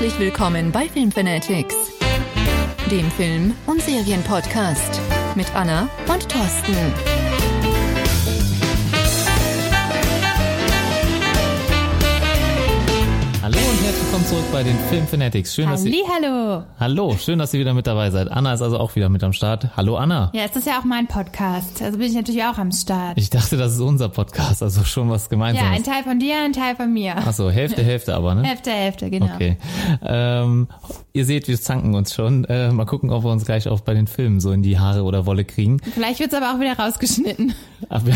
Herzlich willkommen bei Filmfanatics, dem Film- und Serienpodcast mit Anna und Thorsten. Zurück bei den Film Fanatics. Schön, dass ihr, Hallo. Hallo, schön, dass ihr wieder mit dabei seid. Anna ist also auch wieder mit am Start. Hallo Anna. Ja, es ist ja auch mein Podcast. Also bin ich natürlich auch am Start. Ich dachte, das ist unser Podcast, also schon was ja, Gemeinsames. ein Teil von dir, ein Teil von mir. Achso, Hälfte, Hälfte aber, ne? Hälfte, Hälfte, genau. Okay. Ähm, ihr seht, wir zanken uns schon. Äh, mal gucken, ob wir uns gleich auch bei den Filmen so in die Haare oder Wolle kriegen. Vielleicht wird's aber auch wieder rausgeschnitten. Aber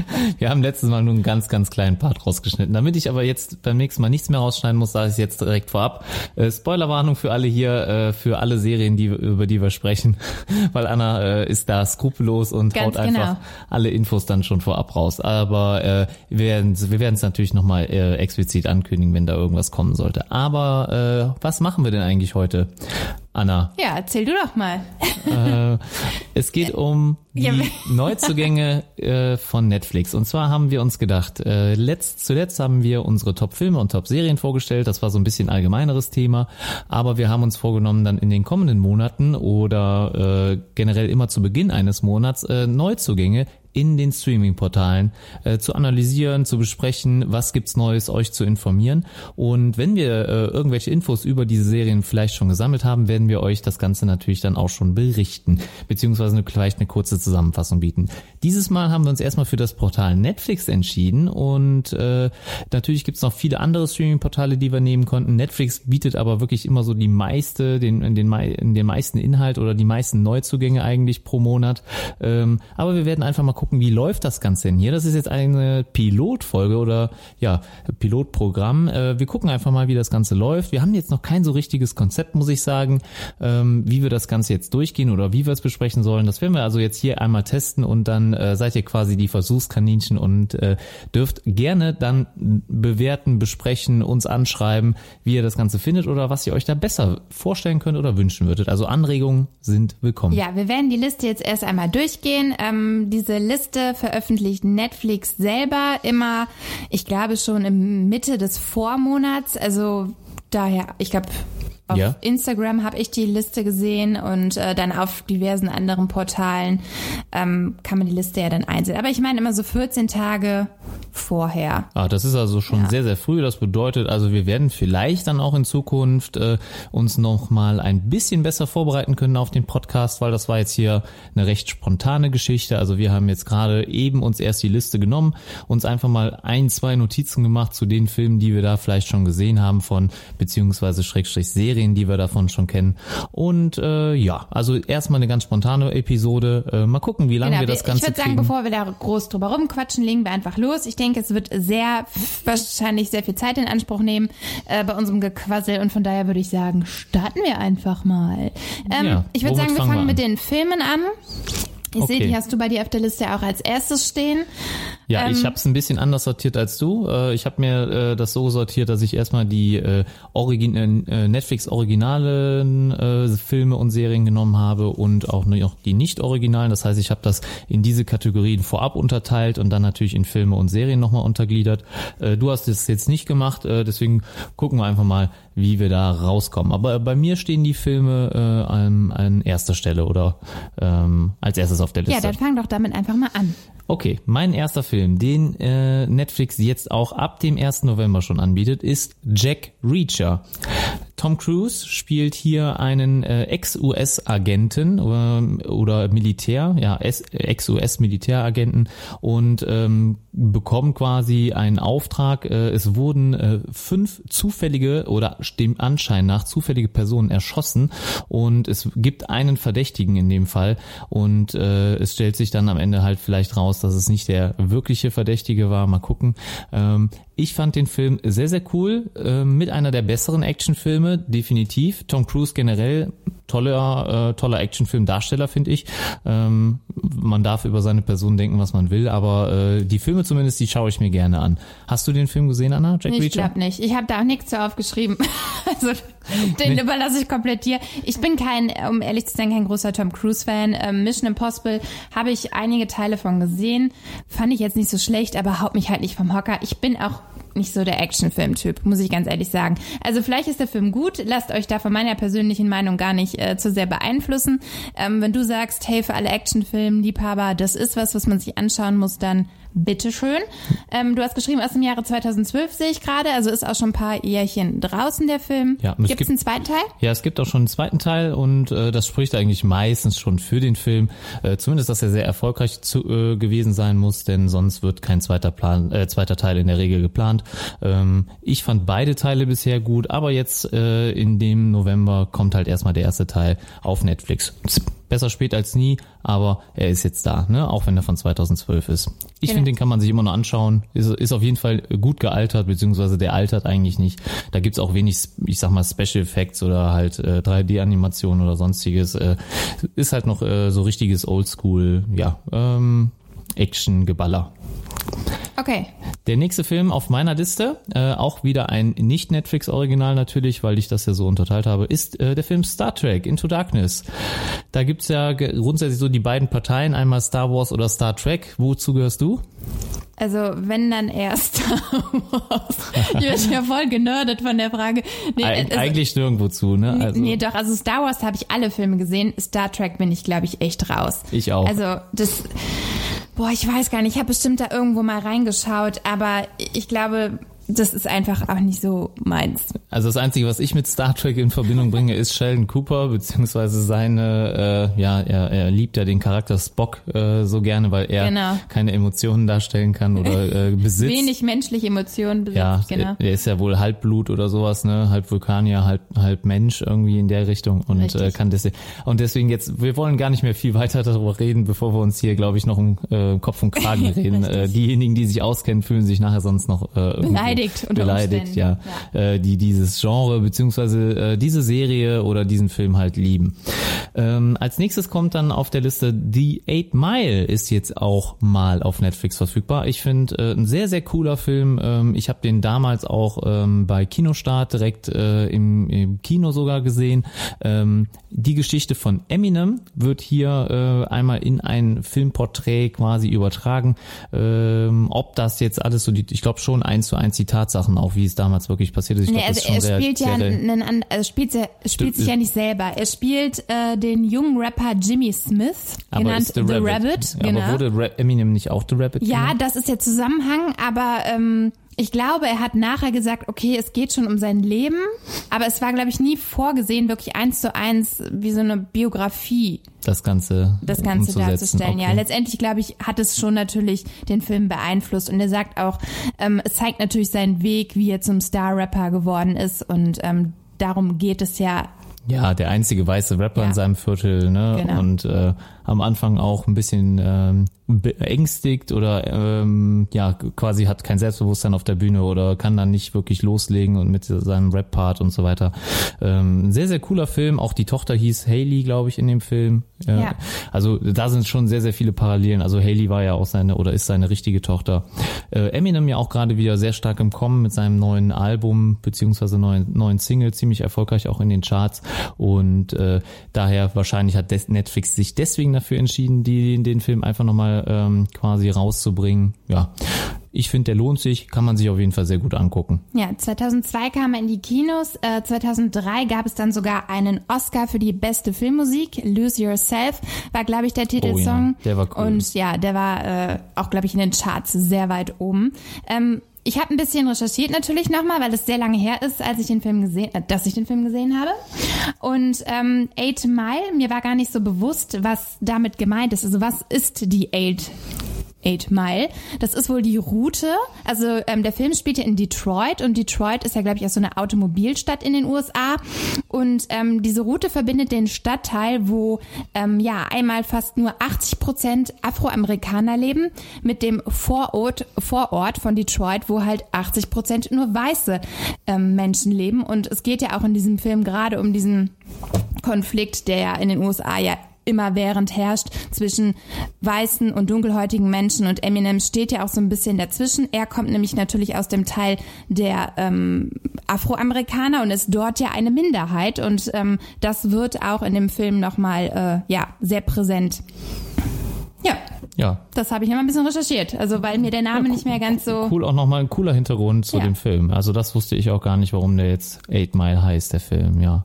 wir, haben letztes Mal nur einen ganz, ganz kleinen Part rausgeschnitten. Damit ich aber jetzt beim nächsten Mal nichts mehr rausschneiden muss, sage ich es jetzt direkt vorab. Äh, Spoilerwarnung für alle hier, äh, für alle Serien, die, über die wir sprechen. Weil Anna äh, ist da skrupellos und Ganz haut einfach genau. alle Infos dann schon vorab raus. Aber äh, wir werden wir werden es natürlich nochmal äh, explizit ankündigen, wenn da irgendwas kommen sollte. Aber äh, was machen wir denn eigentlich heute? Anna, Ja, erzähl du doch mal. äh, es geht um die Ja. Neuzugänge äh, von Netflix. Und zwar haben wir uns gedacht, äh, letzt, zuletzt haben wir unsere Top-Filme und Top-Serien vorgestellt. Das war so ein bisschen allgemeineres Thema. Aber wir haben uns vorgenommen, dann in den kommenden Monaten oder äh, generell immer zu Beginn eines Monats äh, Neuzugänge in den Streaming-Portalen äh, zu analysieren, zu besprechen, was gibt's Neues, euch zu informieren. Und wenn wir äh, irgendwelche Infos über diese Serien vielleicht schon gesammelt haben, werden wir euch das Ganze natürlich dann auch schon berichten, beziehungsweise eine, vielleicht eine kurze Zusammenfassung bieten. Dieses Mal haben wir uns erstmal für das Portal Netflix entschieden und äh, natürlich gibt's noch viele andere Streaming-Portale, die wir nehmen konnten. Netflix bietet aber wirklich immer so die meiste, den, den, den meisten Inhalt oder die meisten Neuzugänge eigentlich pro Monat. Ähm, aber wir werden einfach mal gucken, wie läuft das Ganze denn hier. Das ist jetzt eine Pilotfolge oder ja, Pilotprogramm. Äh, wir gucken einfach mal, wie das Ganze läuft. Wir haben jetzt noch kein so richtiges Konzept, muss ich sagen, ähm, wie wir das Ganze jetzt durchgehen oder wie wir es besprechen sollen. Das werden wir also jetzt hier einmal testen und dann äh, seid ihr quasi die Versuchskaninchen und äh, dürft gerne dann bewerten, besprechen, uns anschreiben, wie ihr das Ganze findet oder was ihr euch da besser vorstellen könnt oder wünschen würdet. Also Anregungen sind willkommen. Ja, wir werden die Liste jetzt erst einmal durchgehen. Ähm, diese Liste veröffentlicht Netflix selber immer, ich glaube schon im Mitte des Vormonats. Also daher, ich glaube, auf Ja. Instagram habe ich die Liste gesehen und äh, dann auf diversen anderen Portalen ähm, kann man die Liste ja dann einsehen. Aber ich meine immer so 14 Tage vorher. Ah, das ist also schon Ja. sehr, sehr früh. Das bedeutet, also wir werden vielleicht dann auch in Zukunft äh, uns noch mal ein bisschen besser vorbereiten können auf den Podcast, weil das war jetzt hier eine recht spontane Geschichte. Also wir haben jetzt gerade eben uns erst die Liste genommen, uns einfach mal ein, zwei Notizen gemacht zu den Filmen, die wir da vielleicht schon gesehen haben von, beziehungsweise Schrägstrich Serien, die wir davon schon kennen. Und äh, ja, also erstmal eine ganz spontane Episode. Äh, mal gucken, wie lange wir das ich Ganze würde sagen, bevor wir da groß drüber rumquatschen, legen wir einfach los. Ich denke, es wird sehr, wahrscheinlich sehr viel Zeit in Anspruch nehmen äh, bei unserem Gequassel und von daher würde ich sagen, starten wir einfach mal. Ähm, Ja, ich würde sagen, wir fangen wir mit den Filmen an. Ich sehe, Okay. die hast du bei dir auf der Liste auch als erstes stehen. Ja, ich Ähm, habe es ein bisschen anders sortiert als du. Äh, Ich habe mir äh, das so sortiert, dass ich erstmal die äh, Origin äh, Netflix originalen äh, Filme und Serien genommen habe und auch noch die nicht originalen. Das heißt, ich habe das in diese Kategorien vorab unterteilt und dann natürlich in Filme und Serien nochmal untergliedert. Äh, Du hast das jetzt nicht gemacht, äh, deswegen gucken wir einfach mal, wie wir da rauskommen. Aber bei mir stehen die Filme äh, an, an erster Stelle oder ähm, als erstes auf der Ja, Liste. dann fang doch damit einfach mal an. Okay, mein erster Film, den äh, Netflix jetzt auch ab dem 1. November schon anbietet, ist Jack Reacher. Tom Cruise spielt hier einen äh, Ex-US-Agenten äh, oder Militär, ja, Ex-US-Militäragenten und ähm, bekommt quasi einen Auftrag. Äh, es wurden äh, fünf zufällige oder dem Anschein nach zufällige Personen erschossen und es gibt einen Verdächtigen in dem Fall und äh, es stellt sich dann am Ende halt vielleicht raus, dass es nicht der wirkliche Verdächtige war. Mal gucken. Ähm, ich fand den Film sehr, sehr cool, äh, mit einer der besseren Actionfilme, definitiv. Tom Cruise generell toller, äh, toller Actionfilmdarsteller, finde ich. Ähm, man darf über seine Person denken, was man will, aber äh, die Filme zumindest, die schaue ich mir gerne an. Hast du den Film gesehen, Anna? Jack Ich glaube nicht. Ich habe da auch nichts zu aufgeschrieben. Also den überlasse ich komplett dir. Ich bin kein, um ehrlich zu sein, kein großer Tom Cruise-Fan. Ähm, Mission Impossible habe ich einige Teile von gesehen. Fand ich jetzt nicht so schlecht, aber haut mich halt nicht vom Hocker. Ich bin auch nicht so der Actionfilm-Typ, muss ich ganz ehrlich sagen. Also vielleicht ist der Film gut, lasst euch da von meiner persönlichen Meinung gar nicht äh, zu sehr beeinflussen. Ähm, wenn du sagst, hey, für alle Actionfilm-Liebhaber, das ist was, was man sich anschauen muss, dann bitteschön. Ähm, du hast geschrieben, aus dem Jahre 2012 sehe ich gerade, also ist auch schon ein paar Jährchen draußen der Film. Ja, es Gibt's gibt- einen zweiten Teil? Ja, es gibt auch schon einen zweiten Teil und äh, das spricht eigentlich meistens schon für den Film. Äh, zumindest, dass er sehr erfolgreich zu, äh, gewesen sein muss, denn sonst wird kein zweiter Plan, äh, zweiter Teil in der Regel geplant. Ähm, ich fand beide Teile bisher gut, aber jetzt äh, in dem November kommt halt erstmal der erste Teil auf Netflix. Besser spät als nie, aber er ist jetzt da, ne? auch wenn er von 2012 ist. Ich Genau. finde, den kann man sich immer noch anschauen. Ist, ist auf jeden Fall gut gealtert, beziehungsweise der altert eigentlich nicht. Da gibt's auch wenig, ich sag mal, Special Effects oder halt äh, 3D-Animationen oder sonstiges. Äh, ist halt noch äh, so richtiges Oldschool, ja, ähm, Action-Geballer. Okay. Der nächste Film auf meiner Liste, äh, auch wieder ein Nicht-Netflix-Original natürlich, weil ich das ja so unterteilt habe, ist äh, der Film Star Trek Into Darkness. Da gibt's ja ge- grundsätzlich so die beiden Parteien, einmal Star Wars oder Star Trek. Wozu gehörst du? Also wenn dann eher Star Wars. Ich werde ja voll genördet von der Frage. Nee, Eig also, eigentlich nirgendwo zu, ne? Also, nee, doch, also Star Wars habe ich alle Filme gesehen. Star Trek bin ich, glaube ich, echt raus. Ich auch. Also das, boah, ich weiß gar nicht, ich habe bestimmt da irgendwo mal reingeschaut, aber ich glaube, das ist einfach auch nicht so meins. Also das Einzige, was ich mit Star Trek in Verbindung bringe, ist Sheldon Cooper, beziehungsweise seine, äh, ja, er, er liebt ja den Charakter Spock äh, so gerne, weil er Genau. keine Emotionen darstellen kann oder äh, besitzt. Wenig menschliche Emotionen besitzt, Ja, genau. der ist ja wohl Halbblut oder sowas, ne, halb Vulkanier, halb, halb Mensch irgendwie in der Richtung und Richtig. äh, kann deswegen und deswegen jetzt, wir wollen gar nicht mehr viel weiter darüber reden, bevor wir uns hier, glaube ich, noch um äh, Kopf und Kragen reden. äh, diejenigen, die sich auskennen, fühlen sich nachher sonst noch äh, irgendwo Beleidigt unter beleidigt, Umständen. ja, Äh, die dieses Genre beziehungsweise äh, diese Serie oder diesen Film halt lieben. Ähm, als nächstes kommt dann auf der Liste The Eight Mile ist jetzt auch mal auf Netflix verfügbar. Ich finde äh, ein sehr sehr cooler Film. Ähm, ich habe den damals auch ähm, bei Kinostart direkt äh, im, im Kino sogar gesehen. Ähm, die Geschichte von Eminem wird hier äh, einmal in ein Filmporträt quasi übertragen. Ähm, ob das jetzt alles so, die, ich glaube schon eins zu eins die Tatsachen auch, wie es damals wirklich passiert ist. Ich Nee, glaub, das also ist schon er sehr- spielt ja sehr- einen, also spielt, er spielt sich ja nicht selber. Er spielt äh, den jungen Rapper Jimmy Smith, aber genannt ist The Rabbit. genau. Aber wurde Eminem nicht auch The Rabbit? Ja, genannt? das ist der Zusammenhang, aber ähm, ich glaube, er hat nachher gesagt, okay, es geht schon um sein Leben, aber es war, glaube ich, nie vorgesehen, wirklich eins zu eins wie so eine Biografie das Ganze das Ganze darzustellen. Ja, Okay. letztendlich glaube ich, hat es schon natürlich den Film beeinflusst und er sagt auch, ähm, es zeigt natürlich seinen Weg, wie er zum Star-Rapper geworden ist und ähm, darum geht es ja. Ja, der einzige weiße Rapper Ja. in seinem Viertel, ne? Genau. Und äh, am Anfang auch ein bisschen ähm, beängstigt oder ähm, ja quasi hat kein Selbstbewusstsein auf der Bühne oder kann dann nicht wirklich loslegen und mit seinem Rap-Part und so weiter. Ähm, sehr sehr cooler Film. Auch die Tochter hieß Haley, glaube ich, in dem Film. Äh, Ja. Also da sind schon sehr sehr viele Parallelen. Also Haley war ja auch seine oder ist seine richtige Tochter. Äh, Eminem ja auch gerade wieder sehr stark im Kommen mit seinem neuen Album beziehungsweise neuen neuen Single ziemlich erfolgreich auch in den Charts und äh, daher wahrscheinlich hat Netflix sich deswegen dafür entschieden, die, den Film einfach nochmal ähm, quasi rauszubringen. Ja, ich finde, der lohnt sich, kann man sich auf jeden Fall sehr gut angucken. Ja, 2002 kam er in die Kinos, äh, 2003 gab es dann sogar einen Oscar für die beste Filmmusik. Lose Yourself war, glaube ich, der Titelsong. Oh ja, der war cool. Und ja, der war äh, auch, glaube ich, in den Charts sehr weit oben. Ähm, ich habe ein bisschen recherchiert natürlich nochmal, weil es sehr lange her ist, als ich den Film gesehen, äh, dass ich den Film gesehen habe. Und ähm, Eight Mile, mir war gar nicht so bewusst, was damit gemeint ist. Also was ist die Eight Eight Mile. Das ist wohl die Route. Also ähm, der Film spielt ja in Detroit und Detroit ist ja, glaube ich, auch so eine Automobilstadt in den USA. Und ähm, diese Route verbindet den Stadtteil, wo ähm, ja einmal fast nur 80 Prozent Afroamerikaner leben, mit dem Vorort, Vorort von Detroit, wo halt 80 Prozent nur weiße ähm, Menschen leben. Und es geht ja auch in diesem Film gerade um diesen Konflikt, der ja in den USA ja immerwährend herrscht zwischen weißen und dunkelhäutigen Menschen und Eminem steht ja auch so ein bisschen dazwischen. Er kommt nämlich natürlich aus dem Teil der ähm, Afroamerikaner und ist dort ja eine Minderheit und ähm, das wird auch in dem Film nochmal äh, ja sehr präsent. Ja, Ja. Das habe ich immer ein bisschen recherchiert, also weil mir der Name Ja, nicht mehr ganz so. Cool, auch nochmal ein cooler Hintergrund zu Ja. dem Film. Also das wusste ich auch gar nicht, warum der jetzt Eight Mile heißt, der Film, ja.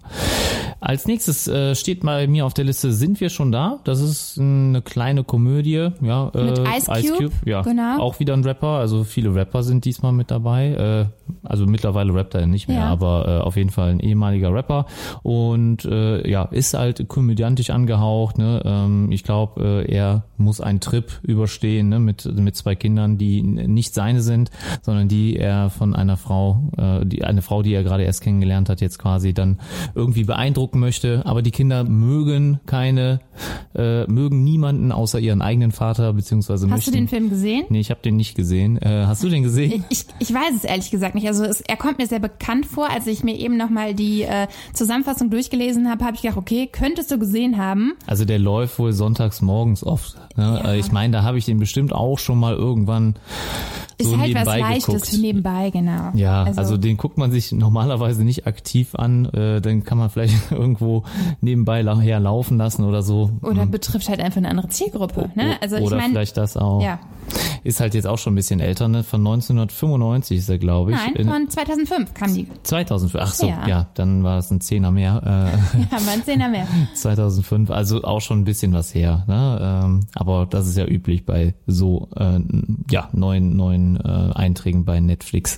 Als nächstes äh, steht bei mir auf der Liste Sind wir schon da? Das ist eine kleine Komödie, ja. Äh, Mit Ice Cube, ja. genau. Auch wieder ein Rapper, also viele Rapper sind diesmal mit dabei. Äh, also mittlerweile rappt er nicht mehr, Ja. aber äh, auf jeden Fall ein ehemaliger Rapper. Und äh, ja, ist halt komödiantisch angehaucht. Ne? Ähm, ich glaube, äh, er muss einen Trip überstehen ne? mit, mit zwei Kindern, die nicht seine sind, sondern die er von einer Frau, äh, die eine Frau, die er gerade erst kennengelernt hat, jetzt quasi dann irgendwie beeindrucken möchte. Aber die Kinder mögen keine, äh, mögen niemanden außer ihren eigenen Vater, beziehungsweise Hast möchten. du den Film gesehen? Nee, ich habe den nicht gesehen. Äh, hast du den gesehen? Ich, ich weiß es ehrlich gesagt nicht. Also es, er kommt mir sehr bekannt vor. Als ich mir eben nochmal die äh, Zusammenfassung durchgelesen habe, habe ich gedacht, okay, könntest du gesehen haben. Also der läuft wohl sonntags morgens oft. Ne? Ja. Ich meine, da habe ich den bestimmt auch schon mal irgendwann Ist so halt was nebenbei Leichtes geguckt. für nebenbei, genau. Ja, also, den guckt man sich normalerweise nicht aktiv an. Äh, dann kann man vielleicht irgendwo nebenbei la- herlaufen lassen oder so. Oder betrifft halt einfach eine andere Zielgruppe. Ne? Also ich oder meine, vielleicht das auch. ja. Ist halt jetzt auch schon ein bisschen älter, ne? Von 1995 ist er, glaube ich. Nein, In- von 2005 kam die. 2005. Ach so, Ja. ja, dann war es ein Zehner mehr. Äh, Ja, man Zehner mehr. 2005, also auch schon ein bisschen was her. Ne? Ähm, aber das ist ja üblich bei so äh, ja, neuen, neuen äh, Einträgen bei Netflix.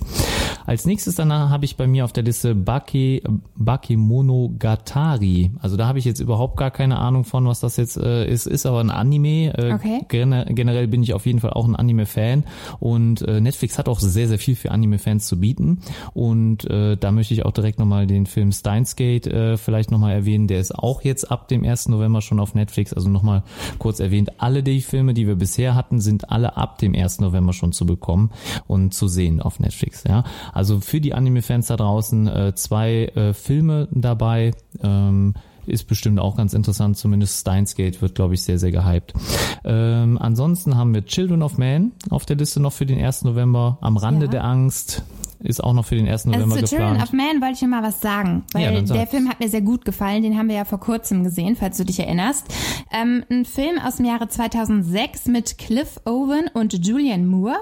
Als nächstes danach habe ich bei mir auf der Liste Bake, Bakemonogatari. Also da habe ich jetzt überhaupt gar keine Ahnung von, was das jetzt äh, ist. Ist aber ein Anime. Äh, Okay. gener generell bin ich auf jeden Fall auch ein Anime-Fan. Und äh, Netflix hat auch sehr, sehr viel für Anime-Fans zu bieten. Und äh, da möchte ich auch direkt nochmal den Film Steins Gate äh, vielleicht nochmal erwähnen. Der ist auch jetzt ab dem 1. November schon auf Netflix. Also nochmal kurz erwähnt, alle die Filme, die wir bisher hatten, sind alle ab dem 1. November schon zu bekommen und zu sehen auf Netflix. Ja, Also für die Anime-Fans da draußen äh, zwei äh, Filme dabei. Ähm, ist bestimmt auch ganz interessant, zumindest Steins Gate wird, glaube ich, sehr, sehr gehypt. Ähm, ansonsten haben wir Children of Man auf der Liste noch für den 1. November. Am Rande Ja. der Angst ist auch noch für den 1. November Also zu Children geplant. of Man wollte ich mal was sagen, Ja, weil sag. der Film hat mir sehr gut gefallen. Den haben wir ja vor kurzem gesehen, falls du dich erinnerst. Ähm, ein Film aus dem Jahre 2006 mit Cliff Owen und Julian Moore.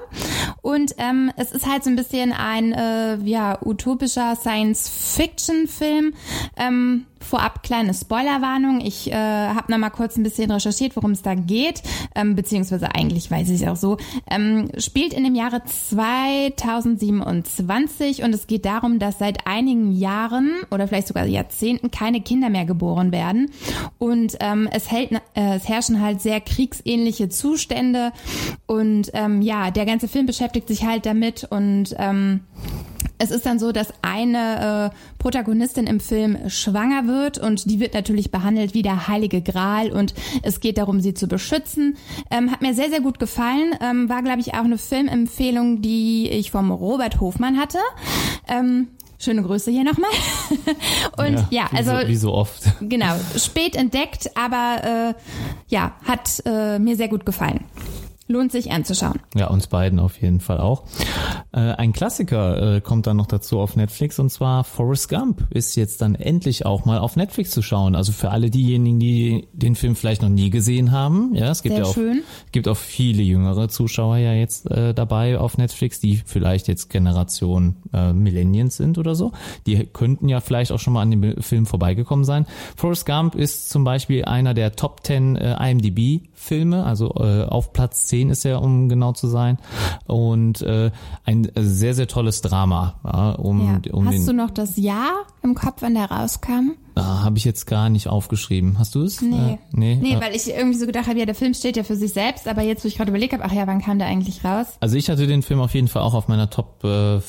Und ähm, es ist halt so ein bisschen ein äh, ja utopischer Science-Fiction-Film. Ähm, Vorab kleine Spoilerwarnung. Ich äh, habe noch mal kurz ein bisschen recherchiert, worum es da geht, ähm, beziehungsweise eigentlich weiß ich es auch so. Ähm, spielt in dem Jahre 2027 und es geht darum, dass seit einigen Jahren oder vielleicht sogar Jahrzehnten keine Kinder mehr geboren werden und ähm, es, hält, äh, es herrschen halt sehr kriegsähnliche Zustände und ähm, ja, der ganze Film beschäftigt sich halt damit und ähm, es ist dann so, dass eine äh, Protagonistin im Film schwanger wird und die wird natürlich behandelt wie der heilige Gral und es geht darum, sie zu beschützen. Ähm, hat mir sehr, sehr gut gefallen. Ähm, war, glaube ich, auch eine Filmempfehlung, die ich vom Robert Hofmann hatte. Ähm, schöne Grüße hier nochmal. und ja, wie also so, wie so oft. genau, spät entdeckt, aber äh, ja, hat äh, mir sehr gut gefallen. Lohnt sich anzuschauen. Ja, uns beiden auf jeden Fall auch. Äh, ein Klassiker äh, kommt dann noch dazu auf Netflix und zwar Forrest Gump ist jetzt dann endlich auch mal auf Netflix zu schauen. Also für alle diejenigen, die den Film vielleicht noch nie gesehen haben. Ja, es gibt Sehr ja auch, schön. gibt auch viele jüngere Zuschauer ja jetzt äh, dabei auf Netflix, die vielleicht jetzt Generation äh, Millennials sind oder so. Die könnten ja vielleicht auch schon mal an dem Film vorbeigekommen sein. Forrest Gump ist zum Beispiel einer der Top 10 äh, IMDb-Filme, also äh, auf Platz 10 ist er, um genau zu sein. Und äh, ein sehr, sehr tolles Drama. Ja, um, Ja. um Hast du noch das Jahr im Kopf, wann der rauskam? Ah, habe ich jetzt gar nicht aufgeschrieben. Hast du es? Nee. Äh, nee. Nee, Äh, weil ich irgendwie so gedacht habe, ja, der Film steht ja für sich selbst, aber jetzt, wo ich gerade überlegt habe, ach ja, wann kam der eigentlich raus? Also ich hatte den Film auf jeden Fall auch auf meiner Top, äh,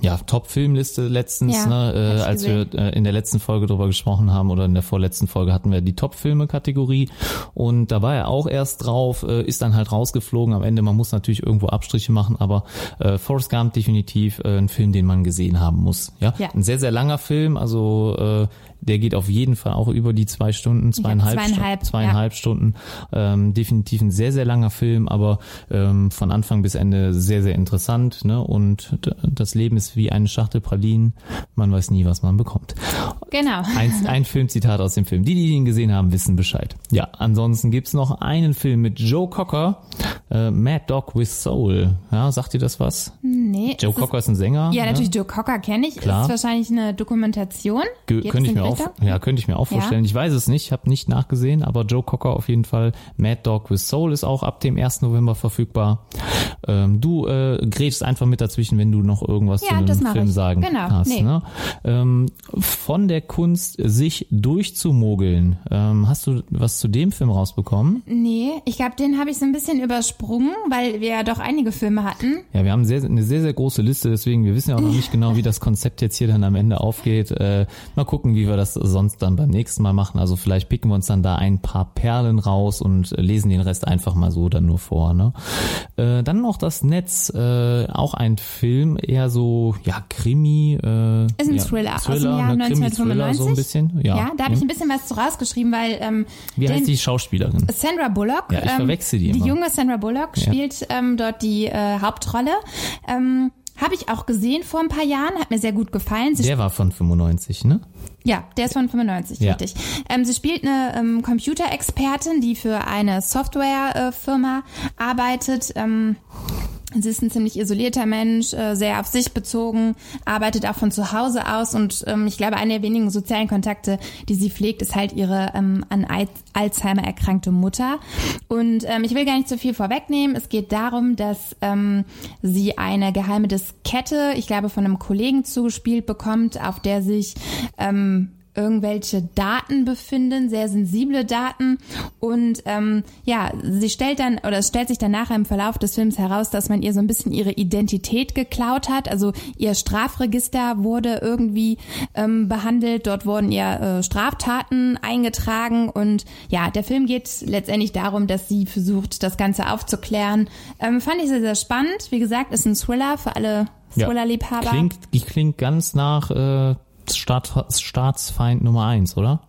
ja, Top Filmliste letztens, Ja, ne, äh, als wir äh, in der letzten Folge drüber gesprochen haben oder in der vorletzten Folge hatten wir die Top Filme Kategorie und da war er auch erst drauf, äh, ist dann halt rausgeflogen. Am Ende man muss natürlich irgendwo Abstriche machen, aber äh, Forrest Gump definitiv äh, ein Film, den man gesehen haben muss. Ja, Ja. ein sehr sehr langer Film, also äh, der geht auf jeden Fall auch über die zwei Stunden, zweieinhalb, zweieinhalb, Stu- zweieinhalb Stunden. Ähm, definitiv ein sehr, sehr langer Film, aber ähm, von Anfang bis Ende sehr, sehr interessant. Ne? Und das Leben ist wie eine Schachtel Pralinen. Man weiß nie, was man bekommt. Genau. Ein, ein Filmzitat aus dem Film. Die, die ihn gesehen haben, wissen Bescheid. Ja, ansonsten gibt's noch einen Film mit Joe Cocker, äh, Mad Dog with Soul. Ja, sagt ihr das was? Nee. Joe es Cocker ist ein Sänger. Ja, ne? natürlich, Joe Cocker kenne ich. Klar. Ist wahrscheinlich eine Dokumentation. Ge Geht könnte ich mir auch, ja, könnte ich mir auch vorstellen. Ich weiß es nicht, ich habe nicht nachgesehen, aber Joe Cocker auf jeden Fall. Mad Dog with Soul ist auch ab dem 1. November verfügbar. Ähm, du äh, grätst einfach mit dazwischen, wenn du noch irgendwas Ja, zu dem Film ich. sagen Genau, hast. nee. Ne? Ähm, von der Kunst, sich durchzumogeln. Ähm, hast du was zu dem Film rausbekommen? Nee, ich glaube, den habe ich so ein bisschen übersprungen, weil wir ja doch einige Filme hatten. Ja, wir haben sehr, eine sehr, sehr große Liste, deswegen, wir wissen ja auch noch nicht genau, wie das Konzept jetzt hier dann am Ende aufgeht. Äh, mal gucken, wie wir das sonst dann beim nächsten Mal machen. Also vielleicht picken wir uns dann da ein paar Perlen raus und lesen den Rest einfach mal so dann nur vor. Ne? Äh, dann noch das Netz, äh, auch ein Film, eher so, ja, Krimi. Äh, Ist ein ja, Thriller, aus dem Jahr ne, Krimi-Thriller 1995. so ein bisschen. Ja, Ja, da habe ich Hm. ein bisschen was zu rausgeschrieben, weil ähm, Wie heißt die Schauspielerin? Sandra Bullock. Ja, ich ähm, verwechsel die Die immer. junge Sandra Bullock Ja. spielt ähm, dort die äh, Hauptrolle. Ähm, habe ich auch gesehen vor ein paar Jahren, hat mir sehr gut gefallen. Sie Der war von 95, ne? ja, der ist von 95, Ja. richtig. Ähm, sie spielt eine ähm, Computerexpertin, die für eine Softwarefirma äh, arbeitet. Ähm, Sie ist ein ziemlich isolierter Mensch, äh, sehr auf sich bezogen, arbeitet auch von zu Hause aus und ähm, ich glaube, eine der wenigen sozialen Kontakte, die sie pflegt, ist halt ihre ähm, an Al Alzheimer erkrankte Mutter. Und ähm, ich will gar nicht so viel vorwegnehmen. Es geht darum, dass ähm, sie eine geheime Diskette, ich glaube, von einem Kollegen zugespielt bekommt, auf der sich ähm, irgendwelche Daten befinden, sehr sensible Daten. Und ähm, ja, sie stellt dann oder es stellt sich dann nachher im Verlauf des Films heraus, dass man ihr so ein bisschen ihre Identität geklaut hat. Also ihr Strafregister wurde irgendwie ähm, behandelt, dort wurden ihr äh, Straftaten eingetragen und ja, der Film geht letztendlich darum, dass sie versucht, das Ganze aufzuklären. Ähm, fand ich sehr, sehr spannend. Wie gesagt, ist ein Thriller für alle Ja. Thriller-Liebhaber. Klingt, die klingt ganz nach äh, Staat, Staatsfeind Nummer eins, oder?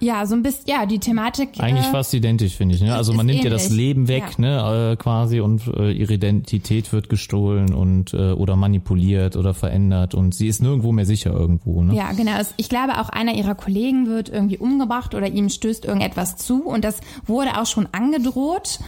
Ja, so ein bisschen, ja, die Thematik. Eigentlich äh, fast identisch, finde ich. Ne? Also man nimmt ja das ähnlich. Leben weg, Ja. ne, äh, quasi, und äh, ihre Identität wird gestohlen und äh, oder manipuliert oder verändert und sie ist nirgendwo mehr sicher irgendwo. Ne? Ja, genau. Ich glaube, auch einer ihrer Kollegen wird irgendwie umgebracht oder ihm stößt irgendetwas zu und das wurde auch schon angedroht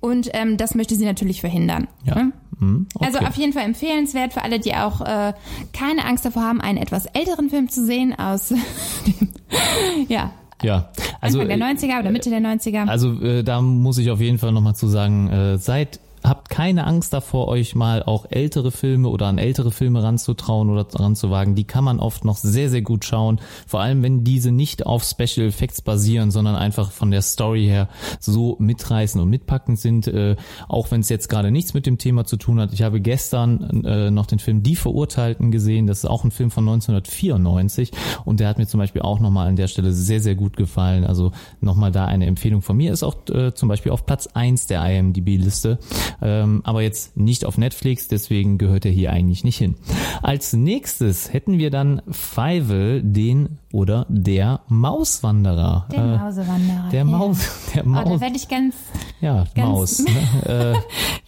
und ähm, das möchte sie natürlich verhindern. Ja. ne? Mhm, okay. Also auf jeden Fall empfehlenswert für alle, die auch äh, keine Angst davor haben, einen etwas älteren Film zu sehen aus dem, ja, ja, also Anfang der 90er oder Mitte der 90er. Also äh, da muss ich auf jeden Fall nochmal zu sagen, äh, seid habt keine Angst davor, euch mal auch ältere Filme oder an ältere Filme ranzutrauen oder ranzuwagen. Die kann man oft noch sehr, sehr gut schauen. Vor allem, wenn diese nicht auf Special Effects basieren, sondern einfach von der Story her so mitreißen und mitpackend sind. Äh, auch wenn es jetzt gerade nichts mit dem Thema zu tun hat. Ich habe gestern äh, noch den Film Die Verurteilten gesehen. Das ist auch ein Film von 1994 und der hat mir zum Beispiel auch nochmal an der Stelle sehr, sehr gut gefallen. Also nochmal da eine Empfehlung von mir. Ist auch äh, zum Beispiel auf Platz eins der IMDb-Liste ähm, aber jetzt nicht auf Netflix, deswegen gehört er hier eigentlich nicht hin. Als nächstes hätten wir dann Feivel, den oder der Mauswanderer. Der Äh, Mausewanderer. Der ja. Maus, der Oh, da Maus, werde ich ganz, ja, ganz- Maus. Ne? Äh,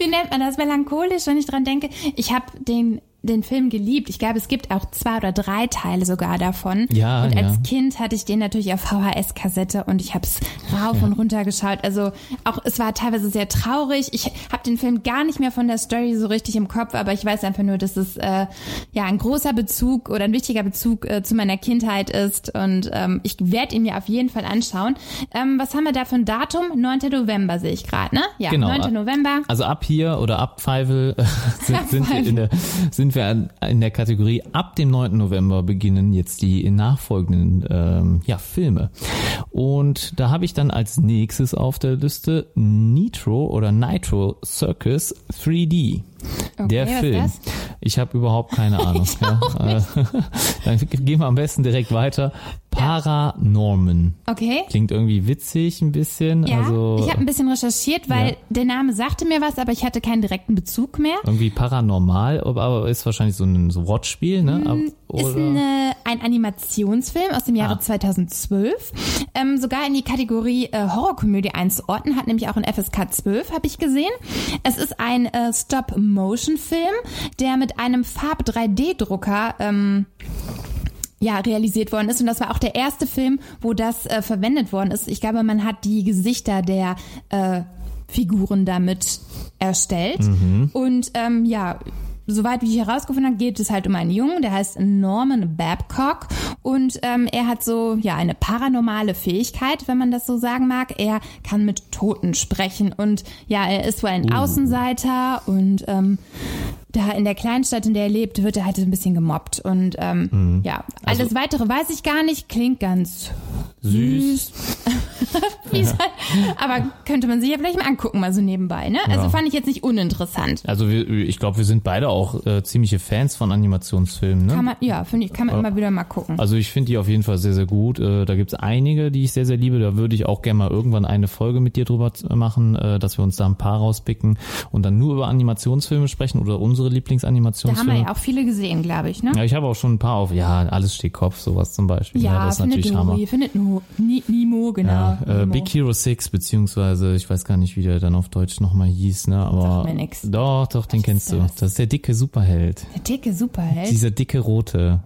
wie nennt man das, melancholisch, wenn ich dran denke. Ich habe den den Film geliebt. Ich glaube, es gibt auch zwei oder drei Teile sogar davon. Ja, und als ja. Kind hatte ich den natürlich auf VHS-Kassette und ich habe es rauf und runter geschaut. Also auch es war teilweise sehr traurig. Ich habe den Film gar nicht mehr von der Story so richtig im Kopf, aber ich weiß einfach nur, dass es äh, ja ein großer Bezug oder ein wichtiger Bezug äh, zu meiner Kindheit ist und ähm, ich werde ihn mir auf jeden Fall anschauen. Ähm, was haben wir da für ein Datum? 9. November sehe ich gerade, ne? Ja, Genau. 9. November. Also ab hier oder ab Feivel äh, sind, sind wir in der sind wir an- in der Kategorie ab dem 9. November beginnen jetzt die nachfolgenden ähm, ja, Filme. Und da habe ich dann als nächstes auf der Liste Nitro oder Nitro Circus 3D. Der was ist Film. Ich habe überhaupt keine Ahnung. ja. Dann gehen wir am besten direkt weiter. Paranorman. Okay. Klingt irgendwie witzig ein bisschen. Ja, also ich habe ein bisschen recherchiert, weil Ja. der Name sagte mir was, aber ich hatte keinen direkten Bezug mehr. irgendwie paranormal, aber ist wahrscheinlich so ein so Wortspiel, ne? Ist Oder? eine, ein Animationsfilm aus dem Jahre Ah. 2012. Ähm, sogar in die Kategorie äh, Horrorkomödie einzuordnen, hat nämlich auch ein FSK 12, habe ich gesehen. Es ist ein äh, Stop-Motion-Film, der mit einem Farb-3D-Drucker ähm, ja, realisiert worden ist. Und das war auch der erste Film, wo das äh, verwendet worden ist. Ich glaube, man hat die Gesichter der äh, Figuren damit erstellt. Mhm. Und ähm, ja, soweit wie ich herausgefunden habe, geht es halt um einen Jungen, der heißt Norman Babcock und ähm, er hat so ja eine paranormale Fähigkeit, wenn man das so sagen mag. Er kann mit Toten sprechen. Und ja, er ist wohl ein Außenseiter. Und ähm, da in der Kleinstadt, in der er lebt, wird er halt so ein bisschen gemobbt und ähm, ja, alles Also- weitere weiß ich gar nicht, klingt ganz Süß. Soll- aber könnte man sich ja vielleicht mal angucken, mal so nebenbei, ne? Also Ja. fand ich jetzt nicht uninteressant. Also wir, ich glaube, wir sind beide auch äh, ziemliche Fans von Animationsfilmen. Ne? Kann man, ja, finde ich, kann man immer wieder mal gucken. Also ich finde die auf jeden Fall sehr, sehr gut. Äh, da gibt's einige, die ich sehr, sehr liebe. Da würde ich auch gerne mal irgendwann eine Folge mit dir drüber machen, äh, dass wir uns da ein paar rauspicken und dann nur über Animationsfilme sprechen oder unsere Da haben wir Lieblingsanimationsfilme. ja auch viele gesehen, glaube ich, ne? Ja, ich habe auch schon ein paar auf. Ja, alles steht Kopf, sowas zum Beispiel. Ja, das ist natürlich Hammer. findet Nemo, Nemo genau. Ja, äh, Nemo. Big Hero 6, beziehungsweise ich weiß gar nicht, wie der dann auf Deutsch nochmal hieß, ne? Aber Sagt mir nix. doch, doch, den kennst ist du. das? Das ist der dicke Superheld. Der dicke Superheld. Dieser dicke rote.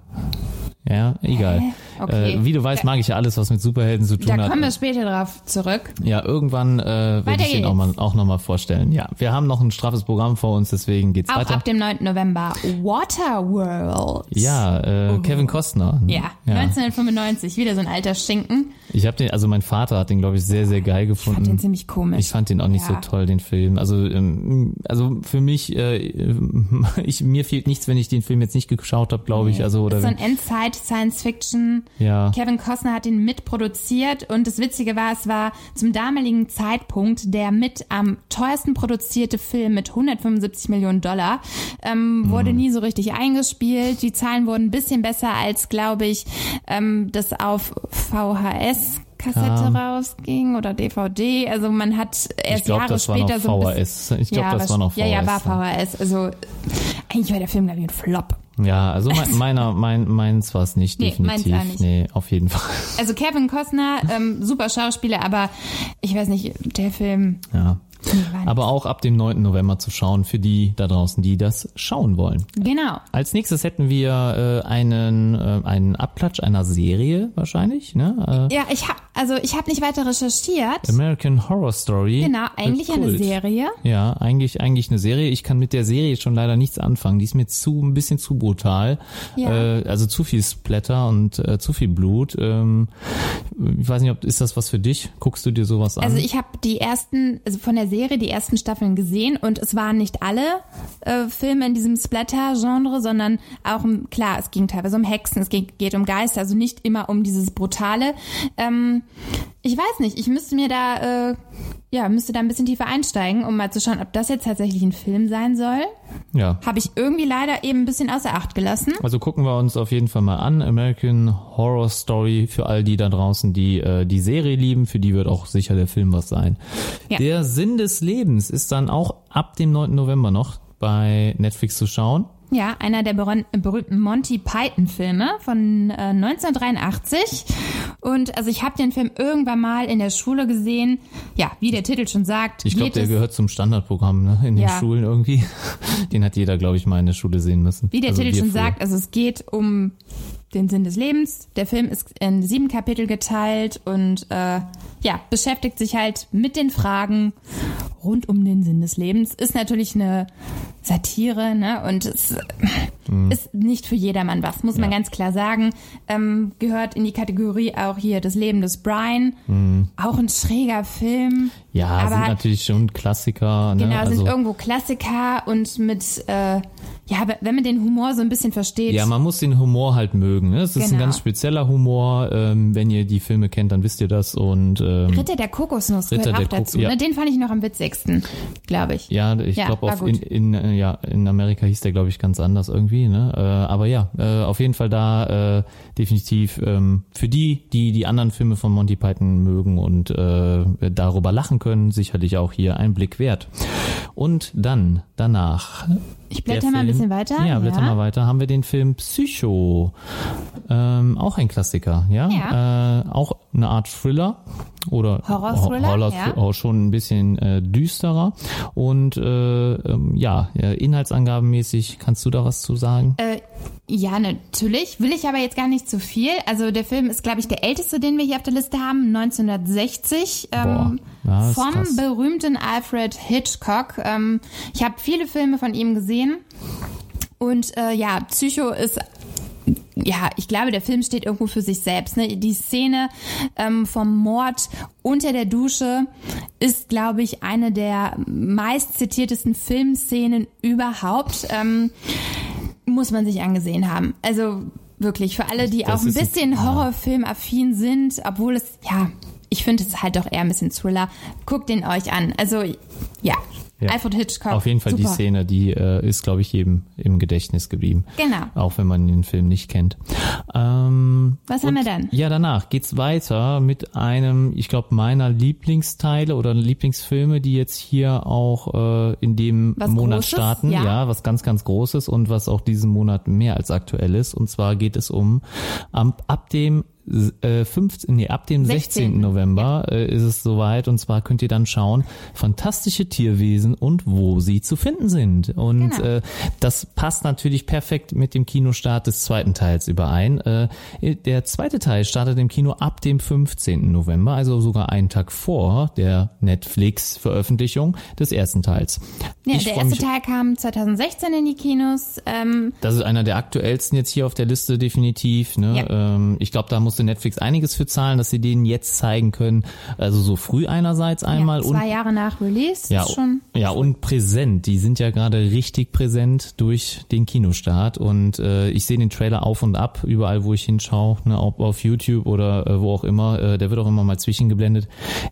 Ja, egal. Okay. Äh, wie du weißt, mag ich ja alles, was mit Superhelden zu tun da hat. kommen wir später drauf zurück. Ja, irgendwann äh, werde ich den auch, mal, auch nochmal vorstellen. Ja, wir haben noch ein straffes Programm vor uns, deswegen geht's Auch weiter. ab dem 9. November. Waterworld. ja, äh, Kevin Costner. Ja, 1995, wieder so ein alter Schinken. Ich habe den, also mein Vater hat den, glaube ich, sehr, sehr geil Ich fand gefunden. den ziemlich komisch. Ich fand den auch nicht Ja. so toll, den Film. Also, ähm, also für mich, äh, ich, mir fehlt nichts, wenn ich den Film jetzt nicht geschaut habe, glaube ich. Also oder ist so wenn, ein Endzeit-Science-Fiction. ja, Kevin Costner hat ihn mitproduziert und das Witzige war, es war zum damaligen Zeitpunkt der mit am teuersten produzierte Film mit 175 Millionen Dollar. Ähm, wurde Mhm. nie so richtig eingespielt. Die Zahlen wurden ein bisschen besser als, glaube ich, ähm, das auf VHS Kassette Kam. rausging oder DVD. Also man hat erst ich glaube, Jahre später so ein bisschen. Ich glaube, ja, das war noch VHS. Ja, ja, war VHS. Also eigentlich war der Film, glaube ich, ein Flop. Ja, also mein, meiner, mein, meins war es nicht, Nee, meins definitiv. auch nicht. Nee, auf jeden Fall. Also Kevin Costner, ähm, super Schauspieler, aber ich weiß nicht, der Film. Ja. Aber auch ab dem 9. November zu schauen für die da draußen, die das schauen wollen. Genau. Als nächstes hätten wir äh, einen, äh, einen Abklatsch einer Serie wahrscheinlich, ne? Ja, ich hab, also ich habe nicht weiter recherchiert. Äh, American Horror Story. Genau, eigentlich Äh, eine. Serie. Ja, eigentlich eigentlich eine Serie. Ich kann mit der Serie schon leider nichts anfangen. Die ist mir zu ein bisschen zu brutal. Ja. Äh, also zu viel Splatter und äh, zu viel Blut. Ähm, ich weiß nicht, ob ist das was für dich? Guckst du dir sowas an? Also ich habe die ersten, also von der Serie die ersten Staffeln gesehen und es waren nicht alle äh, Filme in diesem Splatter-Genre, sondern auch, um, klar, es ging teilweise um Hexen, es geht, geht um Geister, also nicht immer um dieses Brutale. Ähm, ich weiß nicht, ich müsste mir da, äh, ja, müsste da ein bisschen tiefer einsteigen, um mal zu schauen, ob das jetzt tatsächlich ein Film sein soll. ja. Habe ich irgendwie leider eben ein bisschen außer Acht gelassen. Also gucken wir uns auf jeden Fall mal an. American Horror Story für all die da draußen, die äh, die Serie lieben. Für die wird auch sicher der Film was sein. Ja. Der Sinn des Lebens ist dann auch ab dem 9. November noch bei Netflix zu schauen. Ja, einer der berühmten Monty Python-Filme von äh, 1983. Und also ich habe den Film irgendwann mal in der Schule gesehen. Ja, wie der Titel schon sagt. Ich glaube, der gehört zum Standardprogramm ne? in den Ja. Schulen irgendwie. Den hat jeder, glaube ich, mal in der Schule sehen müssen. Wie der Also Titel schon früher. sagt, also es geht um den Sinn des Lebens. Der Film ist in sieben Kapitel geteilt und äh, ja, beschäftigt sich halt mit den Fragen rund um den Sinn des Lebens. Ist natürlich eine Satire, ne? Und es ist nicht für jedermann was, muss man Mhm. Ja. ganz klar sagen. Ähm, gehört in die Kategorie auch hier das Leben des Brian. Auch ein schräger Film. Ja, aber sind natürlich schon Klassiker. Ne? Genau, also, sind irgendwo Klassiker und mit, äh, ja, wenn man den Humor so ein bisschen versteht. Ja, man muss den Humor halt mögen. Ne? Es ist ein Genau. ganz spezieller Humor. Ähm, wenn ihr die Filme kennt, dann wisst ihr das. Und ähm, Ritter der Kokosnuss Ritter gehört auch der dazu. ja. Ne? Den fand ich noch am witzigsten, glaube ich. ja, ich Ja, glaube in, in äh, ja in Amerika hieß der glaube ich ganz anders irgendwie. Ne? Äh, aber ja, äh, auf jeden Fall da äh, definitiv ähm, für die, die die anderen Filme von Monty Python mögen und äh, darüber lachen können, sicherlich auch hier ein Blick wert. Und dann danach Ich blätter mal ein Film- bisschen weiter. Ja, blätter mal weiter. Haben wir den Film Psycho. Ähm, auch ein Klassiker, ja. Ja. Äh, auch eine Art Thriller oder Horror-Thriller, Horror, ja. auch schon ein bisschen äh, düsterer. Und äh, ähm, ja, äh, inhaltsangabenmäßig, kannst du da was zu sagen? Äh, Ja, natürlich. Will ich aber jetzt gar nicht zu viel. Also der Film ist, glaube ich, der älteste, den wir hier auf der Liste haben, 1960. Ähm, Ja, vom krass. berühmten Alfred Hitchcock. Ähm, ich habe viele Filme von ihm gesehen. Und äh, ja, Psycho ist ja, ich glaube, der Film steht irgendwo für sich selbst. Ne? Die Szene ähm, vom Mord unter der Dusche ist, glaube ich, eine der meist zitiertesten Filmszenen überhaupt. Ähm, muss man sich angesehen haben. Also wirklich, für alle, die Das auch ein ein- bisschen ja. Horrorfilm-affin sind, obwohl es, ja, ich finde es halt doch eher ein bisschen Thriller. Guckt den euch an. Also, ja, Ja. Alfred Hitchcock. Auf jeden Fall die super. Szene, die äh, ist, glaube ich, jedem im Gedächtnis geblieben. Genau. Auch wenn man den Film nicht kennt. Ähm, Was haben wir dann? Ja, danach geht's weiter mit einem, ich glaube, meiner Lieblingsteile oder Lieblingsfilme, die jetzt hier auch äh, in dem Was Monat Großes? starten. Ja. was ganz, ganz Großes und was auch diesen Monat mehr als aktuell ist. Und zwar geht es um ab dem äh, 15, nee, ab dem 16. 16. November äh, ist es soweit und zwar könnt ihr dann schauen, fantastische Tierwesen und wo sie zu finden sind. Und Genau. äh, das passt natürlich perfekt mit dem Kinostart des zweiten Teils überein. Äh, der zweite Teil startet im Kino ab dem 15. November, also sogar einen Tag vor der Netflix-Veröffentlichung des ersten Teils. Ja, Ich der erste mich- Teil kam 2016 in die Kinos. Ähm, das ist einer der aktuellsten jetzt hier auf der Liste definitiv. Ne? Ja. Ähm, ich glaube, da musste Netflix einiges für zahlen, dass sie den jetzt zeigen können. Also so früh einerseits einmal ja, und zwei Jahre nach Release. ja, schon. ja und präsent. Die sind ja gerade richtig präsent durch den Kinostart und äh, ich sehe den Trailer auf und ab überall, wo ich hinschaue, ne, ob auf YouTube oder äh, wo auch immer. Äh, der wird auch immer mal zwischengeblendet.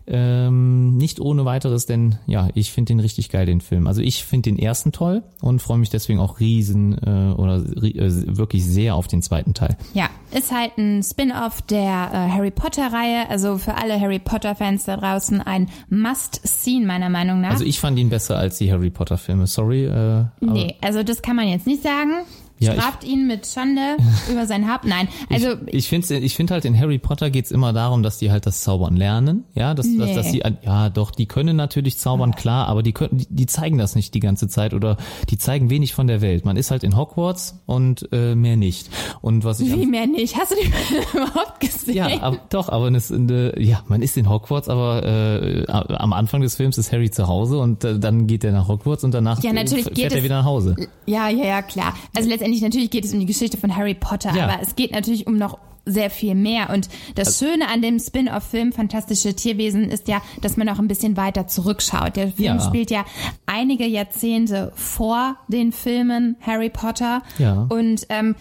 Ähm, nicht ohne weiteres, denn ja, ich finde den richtig geil, den Film. Also ich finde den ersten toll und freue mich deswegen auch riesen äh, oder äh, wirklich sehr auf den zweiten Teil. Ja, ist halt ein Spin-off der äh, Harry Potter-Reihe. Also für alle Harry Potter-Fans da draußen ein Must-Seen, meiner Meinung nach. Also ich fand ihn besser als die Harry Potter Filme. Sorry. Äh, nee, also das kann man jetzt nicht sagen. Ja, ich- Straft ihn mit Schande über sein Haupt. Nein, also ich finde ich find halt in Harry Potter geht's immer darum, dass die halt das Zaubern lernen, ja, dass, dass, Nee. dass die ja doch, die können natürlich zaubern, klar, aber die können die, die zeigen das nicht die ganze Zeit oder die zeigen wenig von der Welt. Man ist halt in Hogwarts und äh, mehr nicht. Und was ich wie mehr nicht. Hast du die überhaupt gesehen? ja, aber, doch, aber es, äh, ja, man ist in Hogwarts, aber äh, am Anfang des Films ist Harry zu Hause und äh, dann geht er nach Hogwarts und danach Ja, natürlich äh, geht fährt er wieder nach Hause. Ja, ja, ja, klar. Also letztendlich natürlich geht es um die Geschichte von Harry Potter, Ja. aber es geht natürlich um noch sehr viel mehr. Und das Schöne an dem Spin-off-Film Fantastische Tierwesen ist ja, dass man auch ein bisschen weiter zurückschaut. Der Film Ja. spielt ja einige Jahrzehnte vor den Filmen Harry Potter. Ja. Und ähm,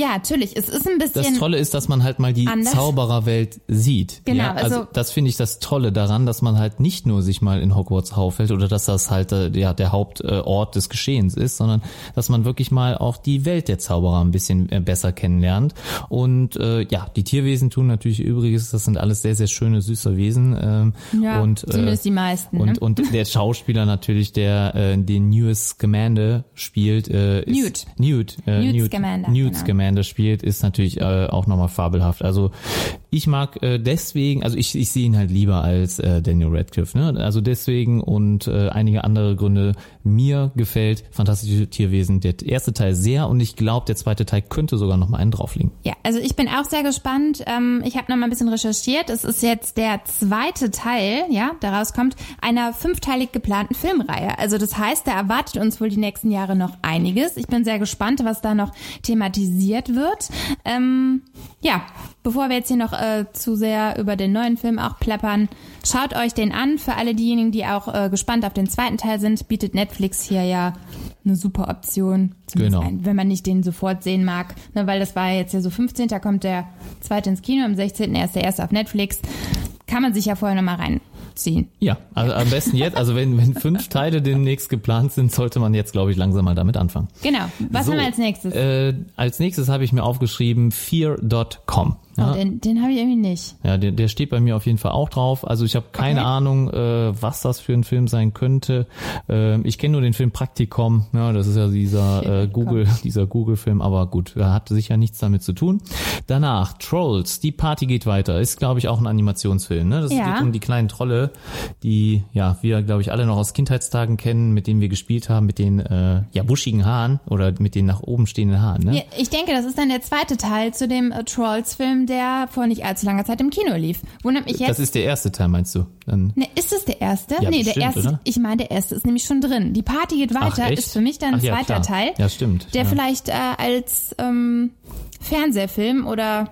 ja, natürlich, es ist ein Das bisschen Tolle ist, dass man halt mal die Anders. Zaubererwelt sieht. Genau, ja? also, also- das finde ich das Tolle daran, dass man halt nicht nur sich mal in Hogwarts aufhält oder dass das halt äh, ja, der Hauptort des Geschehens ist, sondern dass man wirklich mal auch die Welt der Zauberer ein bisschen äh, besser kennenlernt. Und äh, ja, die Tierwesen tun natürlich übrigens, das sind alles sehr, sehr schöne, süße Wesen. Ähm, Ja, und, äh, zumindest die meisten, Und, ne? und der Schauspieler natürlich, der äh, den Newt Scamander spielt, äh, ist Newt. Newt, äh, Newt Newt, Scamander, Newt genau. Scamander spielt, ist natürlich äh, auch nochmal fabelhaft. Also ich mag äh, deswegen, also ich, ich sehe ihn halt lieber als äh, Daniel Radcliffe, ne? Also deswegen und äh, einige andere Gründe. Mir gefällt Fantastische Tierwesen der erste Teil sehr und ich glaube, der zweite Teil könnte sogar noch mal einen drauflegen. Ja, also ich bin auch sehr gespannt. Ähm, ich habe noch mal ein bisschen recherchiert. Es ist jetzt der zweite Teil, ja, daraus kommt einer fünfteilig geplanten Filmreihe. Also das heißt, da erwartet uns wohl die nächsten Jahre noch einiges. Ich bin sehr gespannt, was da noch thematisiert wird. Ähm, ja, bevor wir jetzt hier noch äh, zu sehr über den neuen Film auch plappern, schaut euch den an. Für alle diejenigen, die auch äh, gespannt auf den zweiten Teil sind, bietet Netflix hier ja eine super Option. Genau. ein- wenn man nicht den sofort sehen mag, ne, weil das war jetzt ja so 15. Da kommt der zweite ins Kino, am 16. erst der erste auf Netflix. Kann man sich ja vorher nochmal reinziehen. Ja, also am besten jetzt, also wenn, wenn fünf Teile demnächst geplant sind, sollte man jetzt, glaube ich, langsam mal damit anfangen. Genau. Was So, haben wir als nächstes? Äh, als nächstes habe ich mir aufgeschrieben Fear.com. Ja. Oh, den den habe ich irgendwie nicht. Ja, der, der steht bei mir auf jeden Fall auch drauf. Also ich habe keine Okay. Ahnung, äh, was das für ein Film sein könnte. Ähm, ich kenne nur den Film Praktikum. Ja, das ist ja dieser äh. Google, dieser Google-Film. Aber gut, er hat sicher nichts damit zu tun. Danach Trolls. Die Party geht weiter. Ist glaube ich auch ein Animationsfilm. Ne? Das Ja. geht um die kleinen Trolle, die ja wir glaube ich alle noch aus Kindheitstagen kennen, mit denen wir gespielt haben, mit den äh, ja buschigen Haaren oder mit den nach oben stehenden Haaren. Ne? Ja, ich denke, das ist dann der zweite Teil zu dem äh, Trolls-Film, der vor nicht allzu langer Zeit im Kino lief. Wundert mich Das jetzt. ist der erste Teil, meinst du? Dann Ne, ist es der erste? Ja, nee, bestimmt, der erste. oder? Ich meine, der erste ist nämlich schon drin. Die Party geht Ach, weiter echt? ist für mich dann ein Ach ja, zweiter klar. Teil. Ja, stimmt. Der ja. vielleicht äh, als ähm, Fernsehfilm oder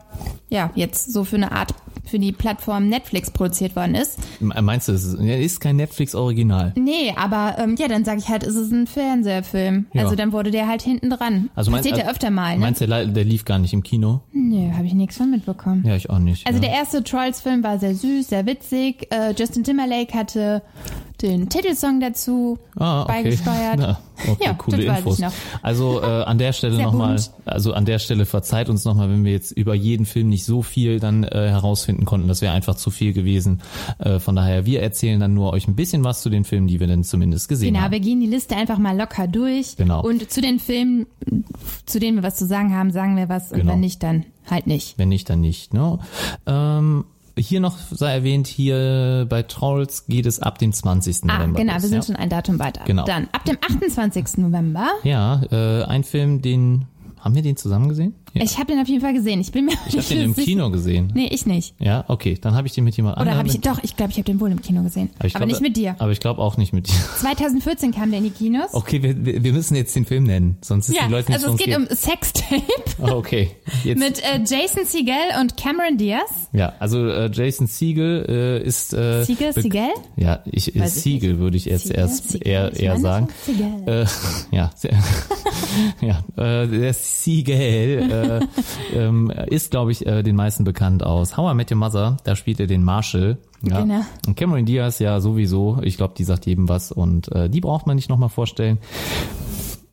ja, jetzt so für eine Art für die Plattform Netflix produziert worden ist. Meinst du, es ist, kein Netflix-Original? Nee, aber ähm, ja, dann sage ich halt, es ist ein Fernsehfilm. Ja. Also dann wurde der halt hinten dran. Also meinst- Passiert ja öfter mal, ne? Meinst du, der, der lief gar nicht im Kino? Nö, habe ich nichts von mitbekommen. Ja, ich auch nicht. Also ja. der erste Trolls-Film war sehr süß, sehr witzig. Äh, Justin Timberlake hatte den Titelsong dazu ah, okay. beigesteuert. Na, okay, Ja, coole Infos. Also äh, an der Stelle nochmal, also an der Stelle verzeiht uns nochmal, wenn wir jetzt über jeden Film nicht so viel dann äh, herausfinden konnten. Das wäre einfach zu viel gewesen. Äh, von daher, wir erzählen dann nur euch ein bisschen was zu den Filmen, die wir denn zumindest gesehen Genau, haben. wir gehen die Liste einfach mal locker durch. Genau. Und zu den Filmen, zu denen wir was zu sagen haben, sagen wir was. Und Genau. wenn nicht, dann halt nicht. Wenn nicht, dann nicht. Ne? Ähm, hier noch sei erwähnt, hier bei Trolls geht es ab dem 20. Ah, November. genau, los, wir sind ja. schon ein Datum weiter. Genau. Dann, ab dem 28. November. Ja, äh, ein Film, den haben wir den zusammen gesehen? Ja. Ich habe den auf jeden Fall gesehen. Ich bin mir Ich habe den im Kino gesehen. Nee, ich nicht. Ja, okay, dann habe ich den mit jemand Oder anderem. habe ich, doch, ich glaube, ich habe den wohl im Kino gesehen. Aber, ich aber glaub, nicht mit dir. Aber ich glaube auch nicht mit dir. 2014 kam der in die Kinos. Okay, wir, wir müssen jetzt den Film nennen, sonst ist ja, die Leute nicht also es geht um Sextape Ah, okay, jetzt mit äh, Jason Segel und Cameron Diaz. ja, also äh, Jason Siegel äh, ist äh, Siegel, Segel? Ja, ich Weiß ich Siegel würde ich jetzt Siegel, erst Siegel. eher Ich eher meine sagen. Siegel. Äh, ja, ja, äh, der Siegel äh, ähm, ist, glaube ich, äh, den meisten bekannt aus How I Met Your Mother. Da spielt er den Marshall. Ja. Genau. Und Cameron Diaz ja sowieso. Ich glaube, die sagt jedem was und äh, die braucht man nicht nochmal vorstellen.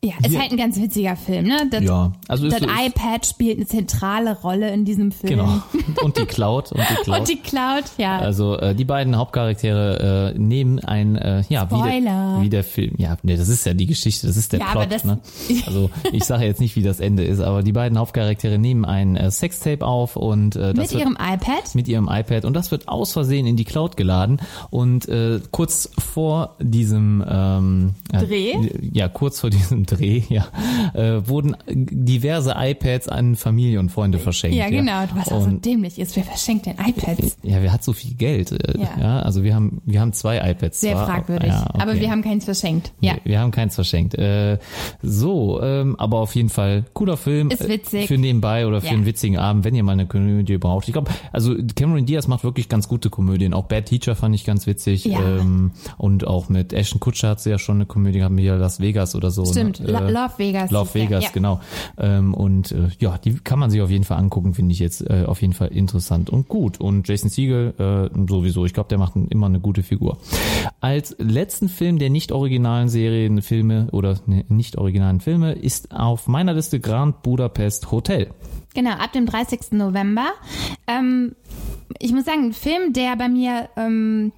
Ja, ist Hier- halt ein ganz witziger Film, ne? Das, Ja, also ist das ist- iPad spielt eine zentrale Rolle in diesem Film. Genau. Und die Cloud und die Cloud. Und die Cloud, ja. Also äh, die beiden Hauptcharaktere äh, nehmen ein äh, ja wie der, wie der Film ja nee, das ist ja die Geschichte das ist der Ja, Plot aber das- ne? also ich sage jetzt nicht wie das Ende ist aber die beiden Hauptcharaktere nehmen ein äh, Sextape auf und äh, das mit wird, ihrem iPad. mit ihrem iPad und das wird aus Versehen in die Cloud geladen und äh, kurz vor diesem ähm, äh, Dreh? ja kurz vor diesem Dreh ja äh, wurden diverse iPads an Familie und Freunde verschenkt Ja, genau. Was auch so dämlich ist. Wer verschenkt denn iPads? ja, wer hat so viel Geld? Äh, Ja. Ja, also wir haben wir haben zwei iPads. Sehr zwar, fragwürdig. Ja, okay. Aber wir haben keins verschenkt. Ja. Wir, wir haben keins verschenkt. Äh, so, ähm, aber auf jeden Fall cooler Film. Ist witzig. Äh, Für nebenbei oder für Ja. einen witzigen Abend, wenn ihr mal eine Komödie braucht. Ich glaube, also Cameron Diaz macht wirklich ganz gute Komödien. Auch Bad Teacher fand ich ganz witzig. Ja. Ähm, und auch mit Ashton Kutcher hat sie ja schon eine Komödie gehabt, hier Las Vegas oder so. Stimmt. Ne? Lo- Äh, Love Vegas. Love. Vegas, ja. genau. Ähm, und äh, ja, die kann man sich auf jeden Fall angucken, finde ich jetzt äh, auf jeden Fall interessant und gut. Und Jason Siegel äh, sowieso, ich glaube, der macht immer eine gute Figur. Als letzten Film der nicht originalen Serien, Filme oder ne, nicht originalen Filme ist auf meiner Liste Grand Budapest Hotel. Genau, ab dem 30. November. Ähm, ich muss sagen, ein Film, der bei mir, ähm,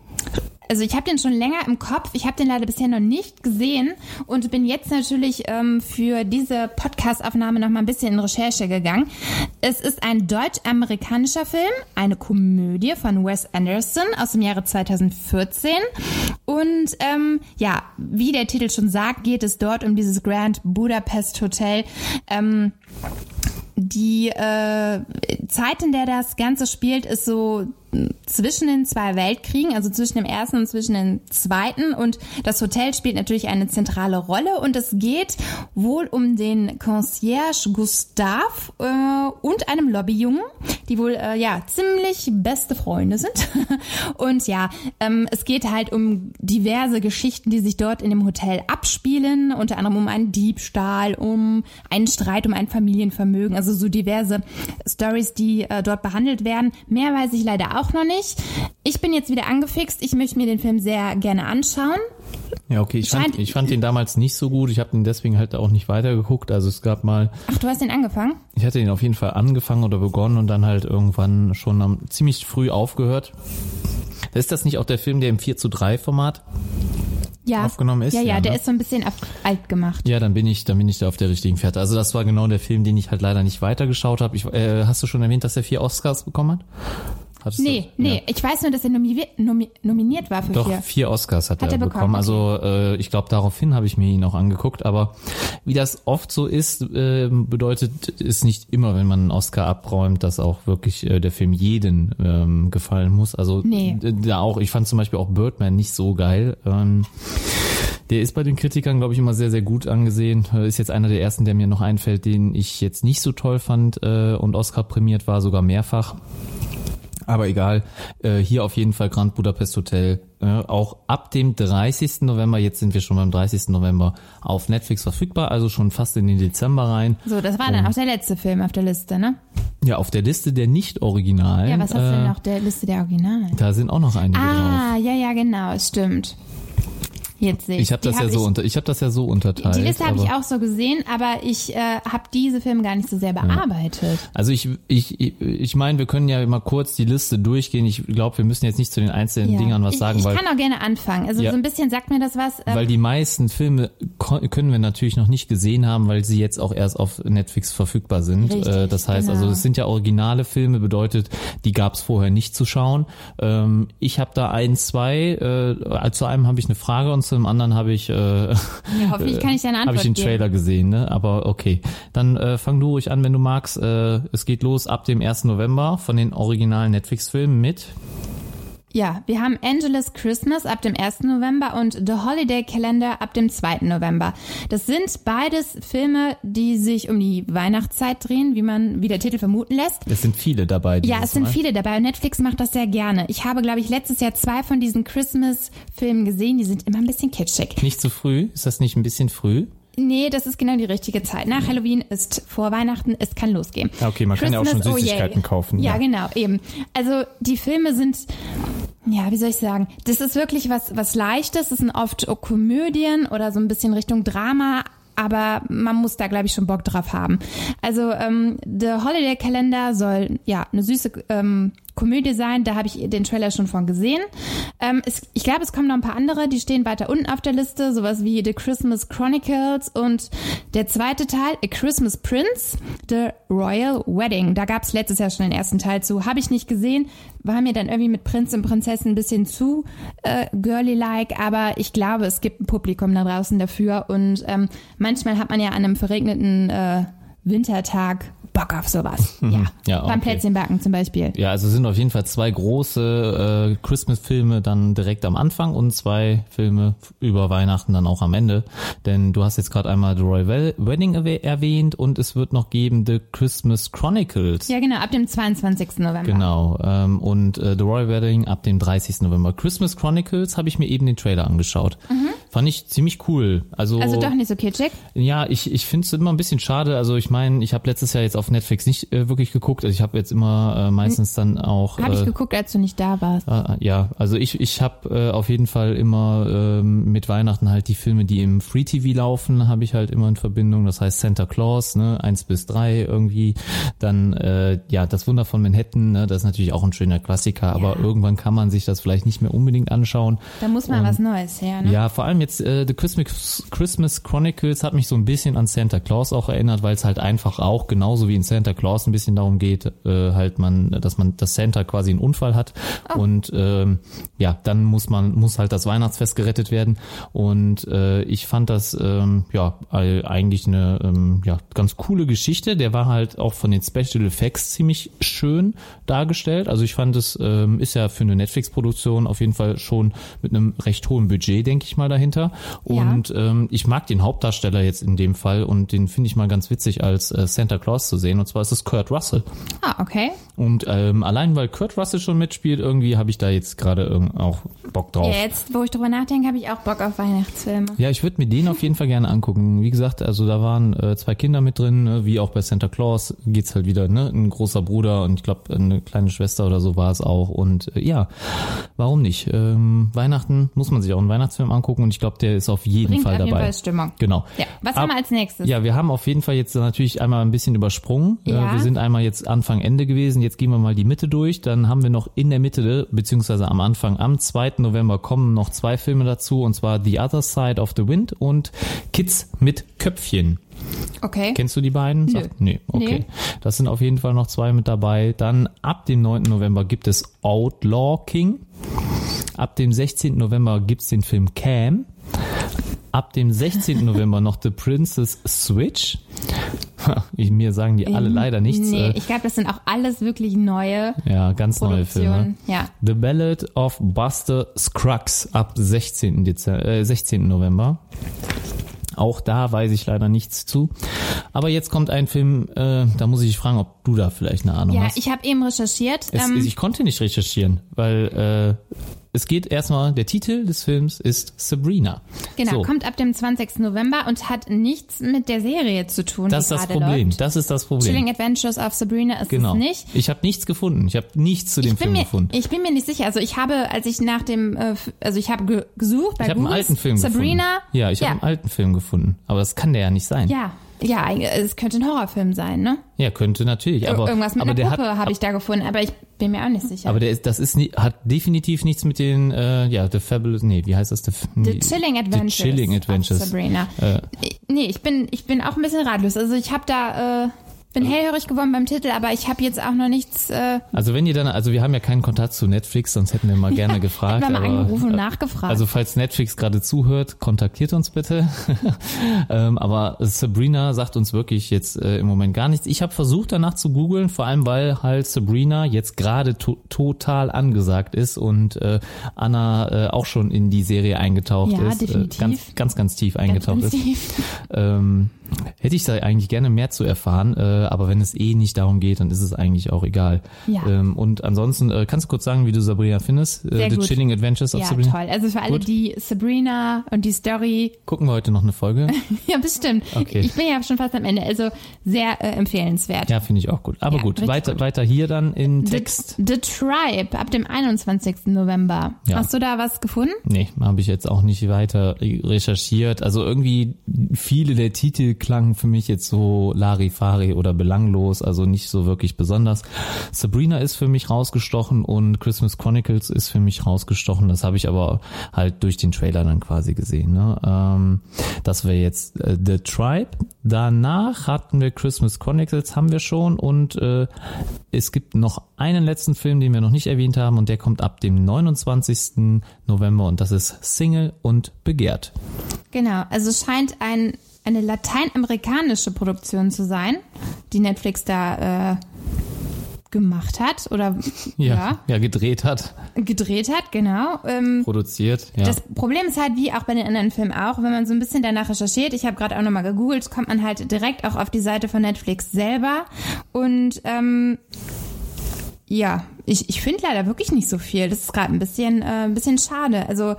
also ich habe den schon länger im Kopf, ich habe den leider bisher noch nicht gesehen und bin jetzt natürlich ähm, für diese Podcast-Aufnahme noch mal ein bisschen in Recherche gegangen. Es ist ein deutsch-amerikanischer Film, eine Komödie von Wes Anderson aus dem Jahre 2014 und ähm, ja, wie der Titel schon sagt, geht es dort um dieses Grand Budapest Hotel. Ähm, die äh, Zeit, in der das Ganze spielt, ist so zwischen den zwei Weltkriegen, also zwischen dem ersten und zwischen dem zweiten. Und das Hotel spielt natürlich eine zentrale Rolle. Und es geht wohl um den Concierge Gustav äh, und einem Lobbyjungen, die wohl äh, ja ziemlich beste Freunde sind. und ja, ähm, es geht halt um diverse Geschichten, die sich dort in dem Hotel abspielen, unter anderem um einen Diebstahl, um einen Streit, um ein Familienvermögen, also so diverse Stories, die äh, dort behandelt werden. Mehr weiß ich leider auch noch nicht. Ich bin jetzt wieder angefixt. Ich möchte mir den Film sehr gerne anschauen. Ja, okay, ich Scheint- fand, ich fand den damals nicht so gut. Ich habe den deswegen halt auch nicht weitergeguckt. Also es gab mal, Ach, du hast den angefangen? ich hatte den auf jeden Fall angefangen oder begonnen und dann halt irgendwann schon am, ziemlich früh aufgehört. Ist das nicht auch der Film, der im 4 zu 3 Format Ja. aufgenommen ist? Ja, ja, der ne? ist so ein bisschen alt gemacht. Ja, dann bin ich, dann bin ich da auf der richtigen Fährte. Also das war genau der Film, den ich halt leider nicht weitergeschaut habe. Ich, äh, hast du schon erwähnt, dass er vier Oscars bekommen hat? Hattest Nee, du? nee, Ja. ich weiß nur, dass er nomi nomi nominiert war für Doch, vier. vier Oscars hat, Hat er, er bekommen. bekommen, Also äh, ich glaube, daraufhin habe ich mir ihn auch angeguckt. Aber wie das oft so ist, äh, bedeutet es nicht immer, wenn man einen Oscar abräumt, dass auch wirklich äh, der Film jeden ähm, gefallen muss. Also Nee. da auch, ich fand zum Beispiel auch Birdman nicht so geil. Ähm, der ist bei den Kritikern, glaube ich, immer sehr, sehr gut angesehen. Äh, Ist jetzt einer der ersten, der mir noch einfällt, den ich jetzt nicht so toll fand äh, und Oscar prämiert war, sogar mehrfach. Aber egal, äh, hier auf jeden Fall Grand Budapest Hotel, äh, auch ab dem 30. November, jetzt sind wir schon beim 30. November, auf Netflix verfügbar, also schon fast in den Dezember rein. So, das war dann auch der letzte Film auf der Liste, ne? Ja, auf der Liste der Nicht-Originalen. Ja, was hast du denn äh, auf der Liste der Originalen? Da sind auch noch einige drauf. Ah, ja, ja, genau, es stimmt. Jetzt sehe ich. Ich habe das ja hab so ich, unter, ich habe das ja so unterteilt. Die Liste habe ich auch so gesehen, aber ich äh, habe diese Filme gar nicht so sehr bearbeitet. Also ich, ich, ich, ich meine, wir können ja mal kurz die Liste durchgehen. Ich glaube, wir müssen jetzt nicht zu den einzelnen Ja. Dingern was ich, sagen, ich weil kann auch gerne anfangen. Also Ja. so ein bisschen sagt mir das was. Äh, Weil die meisten Filme können wir natürlich noch nicht gesehen haben, weil sie jetzt auch erst auf Netflix verfügbar sind. Richtig, Äh, das heißt, genau. also es sind ja originale Filme, bedeutet, die gab es vorher nicht zu schauen. Ähm, ich habe da ein, zwei. Äh, zu einem habe ich eine Frage und zum anderen habe ich, äh, ja, hoffentlich kann ich dir eine habe Antwort ich den geben. Trailer gesehen. Ne? Aber okay, dann äh, fang du ruhig an, wenn du magst. Äh, es geht los ab dem 1. November von den originalen Netflix-Filmen mit. Ja, wir haben Angeles Christmas ab dem 1. November und The Holiday Calendar ab dem 2. November. Das sind beides Filme, die sich um die Weihnachtszeit drehen, wie man, wie der Titel vermuten lässt. Es sind viele dabei. Ja, es sind Mal. viele dabei und Netflix macht das sehr gerne. Ich habe, glaube ich, letztes Jahr zwei von diesen Christmas-Filmen gesehen. Die sind immer ein bisschen kitschig. Nicht zu früh? Ist das nicht ein bisschen früh? Nee, das ist genau die richtige Zeit. Nach Halloween ist vor Weihnachten, es kann losgehen. Okay, man kann ja auch schon Christmas, oh Süßigkeiten yay. kaufen, Ja, ja. genau, eben. Also die Filme sind, ja, wie soll ich sagen, das ist wirklich was, was Leichtes. Das sind oft Komödien oder so ein bisschen Richtung Drama. Aber man muss da, glaube ich, schon Bock drauf haben. Also ähm, The Holiday Calendar soll ja eine süße ähm, Komödie sein. Da habe ich den Trailer schon von gesehen. Ähm, es, ich glaube, es kommen noch ein paar andere, die stehen weiter unten auf der Liste. Sowas wie The Christmas Chronicles und der zweite Teil, A Christmas Prince, The Royal Wedding. Da gab es letztes Jahr schon den ersten Teil zu. Habe ich nicht gesehen. War mir dann irgendwie mit Prinz und Prinzessin ein bisschen zu äh, girly-like. Aber ich glaube, es gibt ein Publikum da draußen dafür. Und ähm, manchmal hat man ja an einem verregneten äh, Wintertag Bock auf sowas. Ja, Ja, beim okay. Plätzchenbacken zum Beispiel. Ja, also sind auf jeden Fall zwei große äh, Christmas-Filme dann direkt am Anfang und zwei Filme über Weihnachten dann auch am Ende. Denn du hast jetzt gerade einmal The Royal Wedding erwäh- erwähnt und es wird noch geben The Christmas Chronicles. Ja, genau, ab dem 22. November. Genau. Ähm, und äh, The Royal Wedding ab dem 30. November. Christmas Chronicles habe ich mir eben den Trailer angeschaut. Fand ich ziemlich cool. Also. Also doch nicht so kitschig. ja, ich, ich finde es immer ein bisschen schade. Also ich meine, ich habe letztes Jahr jetzt auf Netflix nicht äh, wirklich geguckt. Also ich habe jetzt immer äh, meistens dann auch. Habe ich äh, geguckt, als du nicht da warst. Ah, Ja, also ich, ich habe äh, auf jeden Fall immer ähm, mit Weihnachten halt die Filme, die im Free TV laufen, habe ich halt immer in Verbindung. Das heißt Santa Claus, ne, eins bis drei irgendwie. Dann äh, ja, das Wunder von Manhattan, ne, das ist natürlich auch ein schöner Klassiker, aber Ja. irgendwann kann man sich das vielleicht nicht mehr unbedingt anschauen. Da muss mal Und- was Neues her, ne? Ja, vor allem jetzt äh, The Christmas, Christmas Chronicles hat mich so ein bisschen an Santa Claus auch erinnert, weil es halt einfach auch genauso wie in Santa Claus ein bisschen darum geht, äh, halt man, dass man, dass Santa quasi einen Unfall hat und ähm, ja, dann muss man muss halt das Weihnachtsfest gerettet werden und äh, ich fand das ähm, ja eigentlich eine ähm, ja ganz coole Geschichte. Der war halt auch von den Special Effects ziemlich schön dargestellt. Also ich fand es ähm, ist ja für eine Netflix-Produktion auf jeden Fall schon mit einem recht hohen Budget, denke ich mal, dahinter. Ja. Und ähm, ich mag den Hauptdarsteller jetzt in dem Fall und den finde ich mal ganz witzig als äh, Santa Claus zu sehen. Und zwar ist es Kurt Russell. Ah, okay. Und ähm, allein weil Kurt Russell schon mitspielt, irgendwie habe ich da jetzt gerade irg- auch Bock drauf. Ja, jetzt, wo ich drüber nachdenke, habe ich auch Bock auf Weihnachtsfilme. Ja, ich würde mir den auf jeden Fall gerne angucken. Wie gesagt, also da waren äh, zwei Kinder mit drin, ne? wie auch bei Santa Claus geht's halt wieder, ne? Ein großer Bruder und ich glaube eine kleine Schwester oder so war es auch. Und äh, ja, warum nicht? Ähm, Weihnachten muss man sich auch einen Weihnachtsfilm angucken und ich glaube, der ist auf jeden Bringt Fall auf jeden dabei. Fall Stimmung. Genau. Ja, was Ab- haben wir als nächstes? Ja, wir haben auf jeden Fall jetzt natürlich einmal ein bisschen übersprungen. Ja. Wir sind einmal jetzt Anfang, Ende gewesen. Jetzt gehen wir mal die Mitte durch. Dann haben wir noch in der Mitte, beziehungsweise am Anfang, am 2. November kommen noch zwei Filme dazu. Und zwar The Other Side of the Wind und Kids mit Köpfchen. Okay. Kennst du die beiden? Nö. Sagt- nee, okay. Nee. Das sind auf jeden Fall noch zwei mit dabei. Dann ab dem 9. November gibt es Outlaw King. Ab dem 16. November gibt's den Film Cam. Ab dem 16. November noch The Princess Switch. Ich, mir sagen die alle leider nichts. Nee, Äh, ich glaube, das sind auch alles wirklich neue ja, ganz neue Filme. Ja. The Ballad of Buster Scruggs ab 16. Dezember, äh, 16. November. Auch da weiß ich leider nichts zu. Aber jetzt kommt ein Film, äh, da muss ich fragen, ob du da vielleicht eine Ahnung Ja, hast. ich habe eben recherchiert. Es, ähm, ich konnte nicht recherchieren, weil äh, es geht erstmal, der Titel des Films ist Sabrina. genau, so, kommt ab dem 20. November und hat nichts mit der Serie zu tun. das ist das Problem. Läuft. Das ist das Problem. Chilling Adventures of Sabrina ist genau. es nicht. Ich habe nichts gefunden. Ich habe nichts zu dem Film mir, gefunden. ich bin mir nicht sicher. Also ich habe, als ich nach dem, äh, also ich habe ge gesucht bei Ich habe einen Google alten Film Sabrina. gefunden. Ja, ich habe einen alten Film gefunden. Aber das kann der ja nicht sein. Ja, ja, es könnte ein Horrorfilm sein, ne? Ja, könnte natürlich. Aber, Irgendwas mit aber einer der Puppe habe ich da gefunden, aber ich bin mir auch nicht sicher. aber der ist, das ist nie, hat definitiv nichts mit den, äh, ja, The Fabulous, nee, wie heißt das? The, The Chilling Adventures. The Chilling Adventures. Sabrina. Äh, Nee, ich bin, ich bin auch ein bisschen ratlos. Also ich habe da, äh, bin hellhörig geworden beim Titel, aber ich habe jetzt auch noch nichts, äh, Also wenn ihr dann, also wir haben ja keinen Kontakt zu Netflix, sonst hätten wir mal gerne gefragt. hätten wir mal aber, angerufen und äh, nachgefragt. Also falls Netflix gerade zuhört, kontaktiert uns bitte. ähm, aber Sabrina sagt uns wirklich jetzt äh, im Moment gar nichts. Ich habe versucht danach zu googeln, vor allem weil halt Sabrina jetzt gerade to total angesagt ist und äh, Anna äh, auch schon in die Serie eingetaucht Ja, ist. definitiv. Äh, ganz, ganz, ganz tief ganz, eingetaucht ganz ist. tief. Ähm, hätte ich da eigentlich gerne mehr zu erfahren, äh, aber wenn es eh nicht darum geht, dann ist es eigentlich auch egal. Ja. Ähm, und ansonsten, äh, kannst du kurz sagen, wie du Sabrina findest? Äh, Sehr The gut. Chilling Adventures of Ja, Sabrina? toll. Also für alle, Gut. die Sabrina und die Story, Gucken wir heute noch eine Folge? ja bestimmt. Okay. Ich bin ja schon fast am Ende, also sehr äh, empfehlenswert. ja, finde ich auch gut. Aber Ja, gut, weiter, gut. weiter hier dann in The, Text. The Tribe ab dem 21. November. Ja. Hast du da was gefunden? Nee, habe ich jetzt auch nicht weiter recherchiert. Also irgendwie viele der Titel klangen für mich jetzt so Larifari oder belanglos, also nicht so wirklich besonders. Sabrina ist für mich rausgestochen und Christmas Chronicles ist für mich rausgestochen. Das habe ich aber halt durch den Trailer dann quasi gesehen. Ne? Ähm, das wäre jetzt äh, The Tribe. Danach hatten wir Christmas Chronicles, haben wir schon und äh, es gibt noch einen letzten Film, den wir noch nicht erwähnt haben und der kommt ab dem 29. November und das ist Single und Begehrt. Genau, also scheint ein, eine lateinamerikanische Produktion zu sein, die Netflix da äh, gemacht hat oder Ja, ja, gedreht hat, gedreht hat, genau. Ähm, produziert. Ja. Das Problem ist halt, wie auch bei den anderen Filmen auch, wenn man so ein bisschen danach recherchiert, ich habe gerade auch nochmal gegoogelt, kommt man halt direkt auch auf die Seite von Netflix selber. Und ähm, ja, ich, ich finde leider wirklich nicht so viel. Das ist gerade ein bisschen, äh, ein bisschen schade. Also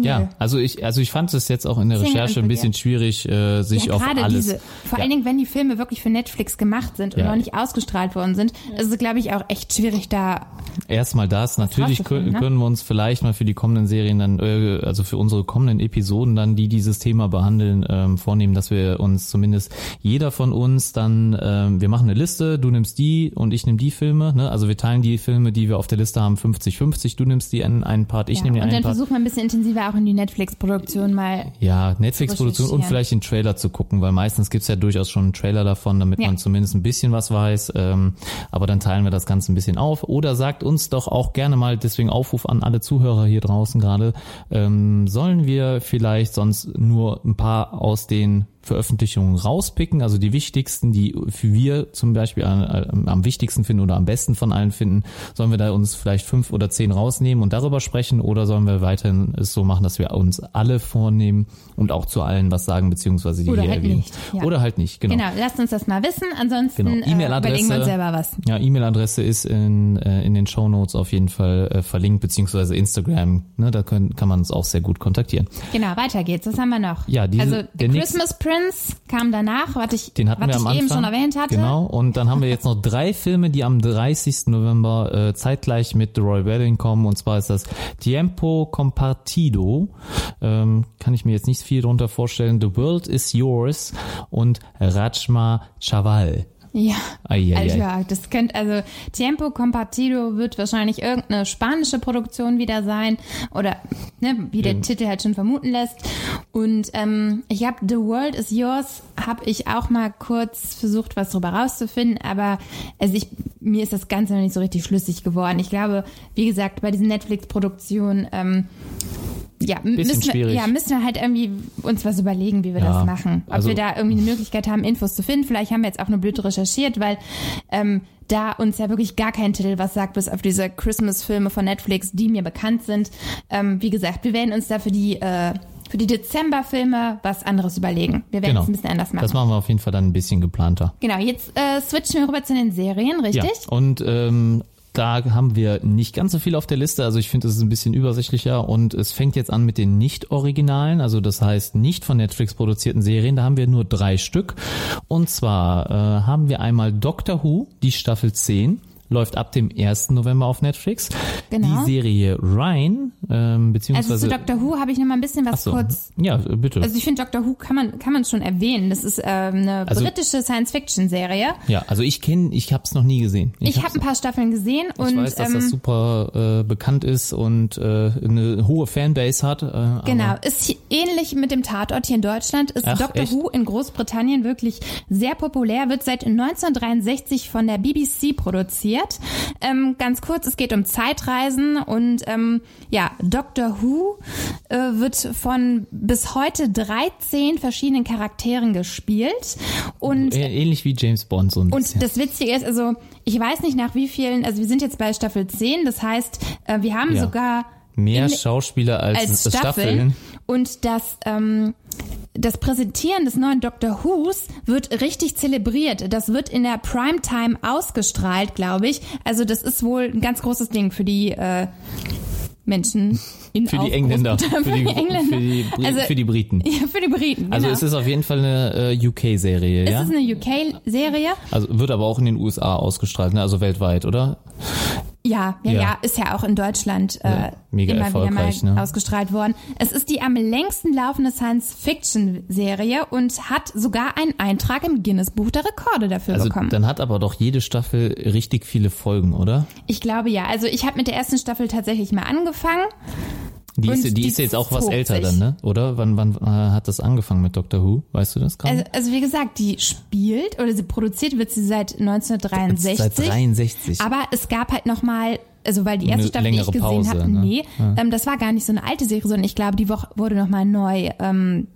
nö. ja, also ich, also ich fand es jetzt auch in der Single Recherche und ein bisschen schwierig, äh, sich ja, auf alles. diese, vor ja. allen Dingen, wenn die Filme wirklich für Netflix gemacht sind und Ja. noch nicht ausgestrahlt worden sind, ist es, glaube ich, auch echt schwierig, da Erstmal das. Natürlich können, ne? können wir uns vielleicht mal für die kommenden Serien dann, äh, also für unsere kommenden Episoden dann, die dieses Thema behandeln, ähm, vornehmen, dass wir uns zumindest jeder von uns dann, ähm, wir machen eine Liste, du nimmst die und ich nehme die Filme. Ne? Also wir teilen die Filme, die wir auf der Liste haben, 50-50. Du nimmst die in einen Part, ich ja. nehme den und dann einen Part. versucht man ein bisschen intensiver auch in die Netflix-Produktion mal Ja, Netflix-Produktion und vielleicht den Trailer zu gucken, weil meistens gibt's ja durchaus schon einen Trailer davon, damit Ja. man zumindest ein bisschen was weiß. Ähm, aber dann teilen wir das Ganze ein bisschen auf. Oder sagt uns doch auch gerne mal, deswegen Aufruf an alle Zuhörer hier draußen gerade, ähm, sollen wir vielleicht sonst nur ein paar aus den Veröffentlichungen rauspicken, also die wichtigsten, die für wir zum Beispiel am, am wichtigsten finden oder am besten von allen finden. Sollen wir da uns vielleicht fünf oder zehn rausnehmen und darüber sprechen oder sollen wir weiterhin es so machen, dass wir uns alle vornehmen und auch zu allen was sagen, beziehungsweise die Oder hier halt erwähnen. nicht, ja. Oder halt nicht, genau. Genau, lasst uns das mal wissen. Ansonsten Genau. äh, E-Mail-Adresse. überlegen wir uns selber was. Ja, E-Mail-Adresse ist in, äh, in den Show Notes auf jeden Fall äh, verlinkt, beziehungsweise Instagram. Ne, da können, kann man uns auch sehr gut kontaktieren. Genau, weiter geht's. Was haben wir noch? Ja, diese- also der Christmas Prince kam danach, was ich, Den hatten was wir ich am Anfang. eben schon erwähnt hatte. Genau. Und dann haben wir jetzt noch drei Filme, die am 30. November äh, zeitgleich mit The Royal Wedding kommen. Und zwar ist das Tiempo Compartido. Ähm, kann ich mir jetzt nicht viel drunter vorstellen. The World is Yours und Rajma Chaval. Ja. Also ja, das könnte, also Tiempo Compartido wird wahrscheinlich irgendeine spanische Produktion wieder sein oder ne, wie der Ja. Titel halt schon vermuten lässt. Und ähm, ich habe The World is Yours, habe ich auch mal kurz versucht, was drüber rauszufinden, aber also ich, mir ist das Ganze noch nicht so richtig schlüssig geworden. Ich glaube, wie gesagt, bei diesen Netflix-Produktionen ähm, ja, müssen wir, ja, müssen wir halt irgendwie uns was überlegen, wie wir Ja, das machen. Ob also- wir da irgendwie eine Möglichkeit haben, Infos zu finden. Vielleicht haben wir jetzt auch nur blöd recherchiert, weil ähm, da uns ja wirklich gar kein Titel was sagt, bis auf diese Christmas-Filme von Netflix, die mir bekannt sind. Ähm, wie gesagt, wir werden uns da für die äh, für die Dezember-Filme was anderes überlegen. Wir werden Genau. es ein bisschen anders machen. Das machen wir auf jeden Fall dann ein bisschen geplanter. genau, jetzt äh, switchen wir rüber zu den Serien, richtig? Ja, und ähm, da haben wir nicht ganz so viel auf der Liste. Also ich finde, es ist ein bisschen übersichtlicher und es fängt jetzt an mit den nicht-originalen, also das heißt nicht von Netflix produzierten Serien. Da haben wir nur drei Stück. Und zwar äh, haben wir einmal Doctor Who, die Staffel 10. Läuft ab dem 1. November auf Netflix. Genau. Die Serie Ryan, ähm, Also beziehungsweise... zu Doctor Who habe ich noch mal ein bisschen was so. kurz Ja, bitte. Also ich finde Doctor Who kann man kann man schon erwähnen. Das ist ähm, eine Also- britische Science-Fiction-Serie. ja, also ich kenne, ich habe es noch nie gesehen. Ich, hab's habe ein paar Staffeln gesehen und Ich weiß, dass ähm, das super äh, bekannt ist und äh, eine hohe Fanbase hat. Äh, Genau, ist ähnlich mit dem Tatort hier in Deutschland. Ist Ach, Doctor echt? Who in Großbritannien wirklich sehr populär, wird seit 1963 von der BBC produziert. Ähm, ganz kurz, es geht um Zeitreisen und ähm, ja, Doctor Who äh, wird von bis heute 13 verschiedenen Charakteren gespielt und Ä- Ähnlich wie James Bond so ein bisschen. Und das Witzige ist, also ich weiß nicht nach wie vielen, also wir sind jetzt bei Staffel 10, das heißt, äh, wir haben Ja. sogar Mehr Schauspieler als, als Staffeln. Staffeln. Und das, ähm, das Präsentieren des neuen Doctor Who's wird richtig zelebriert. Das wird in der Primetime ausgestrahlt, glaube ich. Also das ist wohl ein ganz großes Ding für die äh, Menschen in Für die Engländer, für die, Engländer. für die, Bri- Also- für die Briten. Ja, für die Briten. Also genau. es ist auf jeden Fall eine äh, UK-Serie, es ja? ist eine UK-Serie. Also wird aber auch in den USA ausgestrahlt, ne? also weltweit, oder? Ja, ja, Ja. ja, ist ja auch in Deutschland äh, Ja, immer wieder mal ne? ausgestrahlt worden. Es ist die am längsten laufende Science-Fiction-Serie und hat sogar einen Eintrag im Guinness-Buch der Rekorde dafür Also bekommen. dann hat aber doch jede Staffel richtig viele Folgen, oder? Ich glaube ja. Also ich habe mit der ersten Staffel tatsächlich mal angefangen. Die ist, die die ist jetzt auch was älter dann, ne? Oder? Wann, wann äh, hat das angefangen mit Doctor Who? Weißt du das gerade? Also, also wie gesagt, die spielt oder sie produziert wird sie seit 1963. Seit 63. Aber es gab halt noch mal also weil die erste Staffel, die ich gesehen habe, ne? nee, ähm, das war gar nicht so eine alte Serie, sondern ich glaube, die Woche wurde noch mal neu ähm,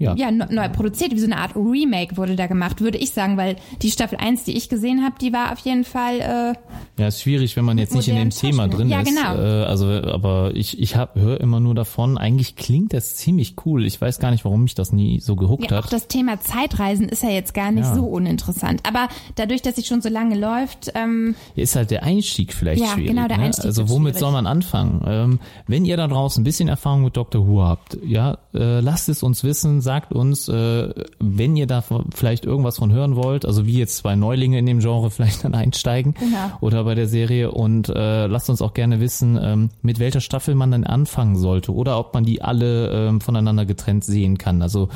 ja. ja, ne- neu produziert, wie so eine Art Remake wurde da gemacht, würde ich sagen, weil die Staffel 1, die ich gesehen habe, die war auf jeden Fall äh, Ja, ist schwierig, wenn man jetzt nicht in dem Thema drin. Ja, ist. genau. Äh, also, aber ich, ich höre immer nur davon. Eigentlich klingt das ziemlich cool. Ich weiß gar nicht, warum mich das nie so gehuckt ja, auch hat. das Thema Zeitreisen ist ja jetzt gar nicht Ja. so uninteressant. Aber dadurch, dass sie schon so lange läuft, ähm, Ist halt der Einstieg vielleicht Ja, schwierig. genau, der ne? Einstieg Also wird womit schwierig. soll man anfangen? Ähm, wenn ihr da draußen ein bisschen Erfahrung mit Dr. Who habt, ja, äh, lasst es uns wissen, sagt uns, äh, wenn ihr da vielleicht irgendwas von hören wollt, also wie jetzt zwei Neulinge in dem Genre vielleicht dann einsteigen Genau. oder bei der Serie und äh, lasst uns auch gerne wissen, ähm, mit welcher Staffel man dann anfangen sollte oder ob man die alle ähm, voneinander getrennt sehen kann. Also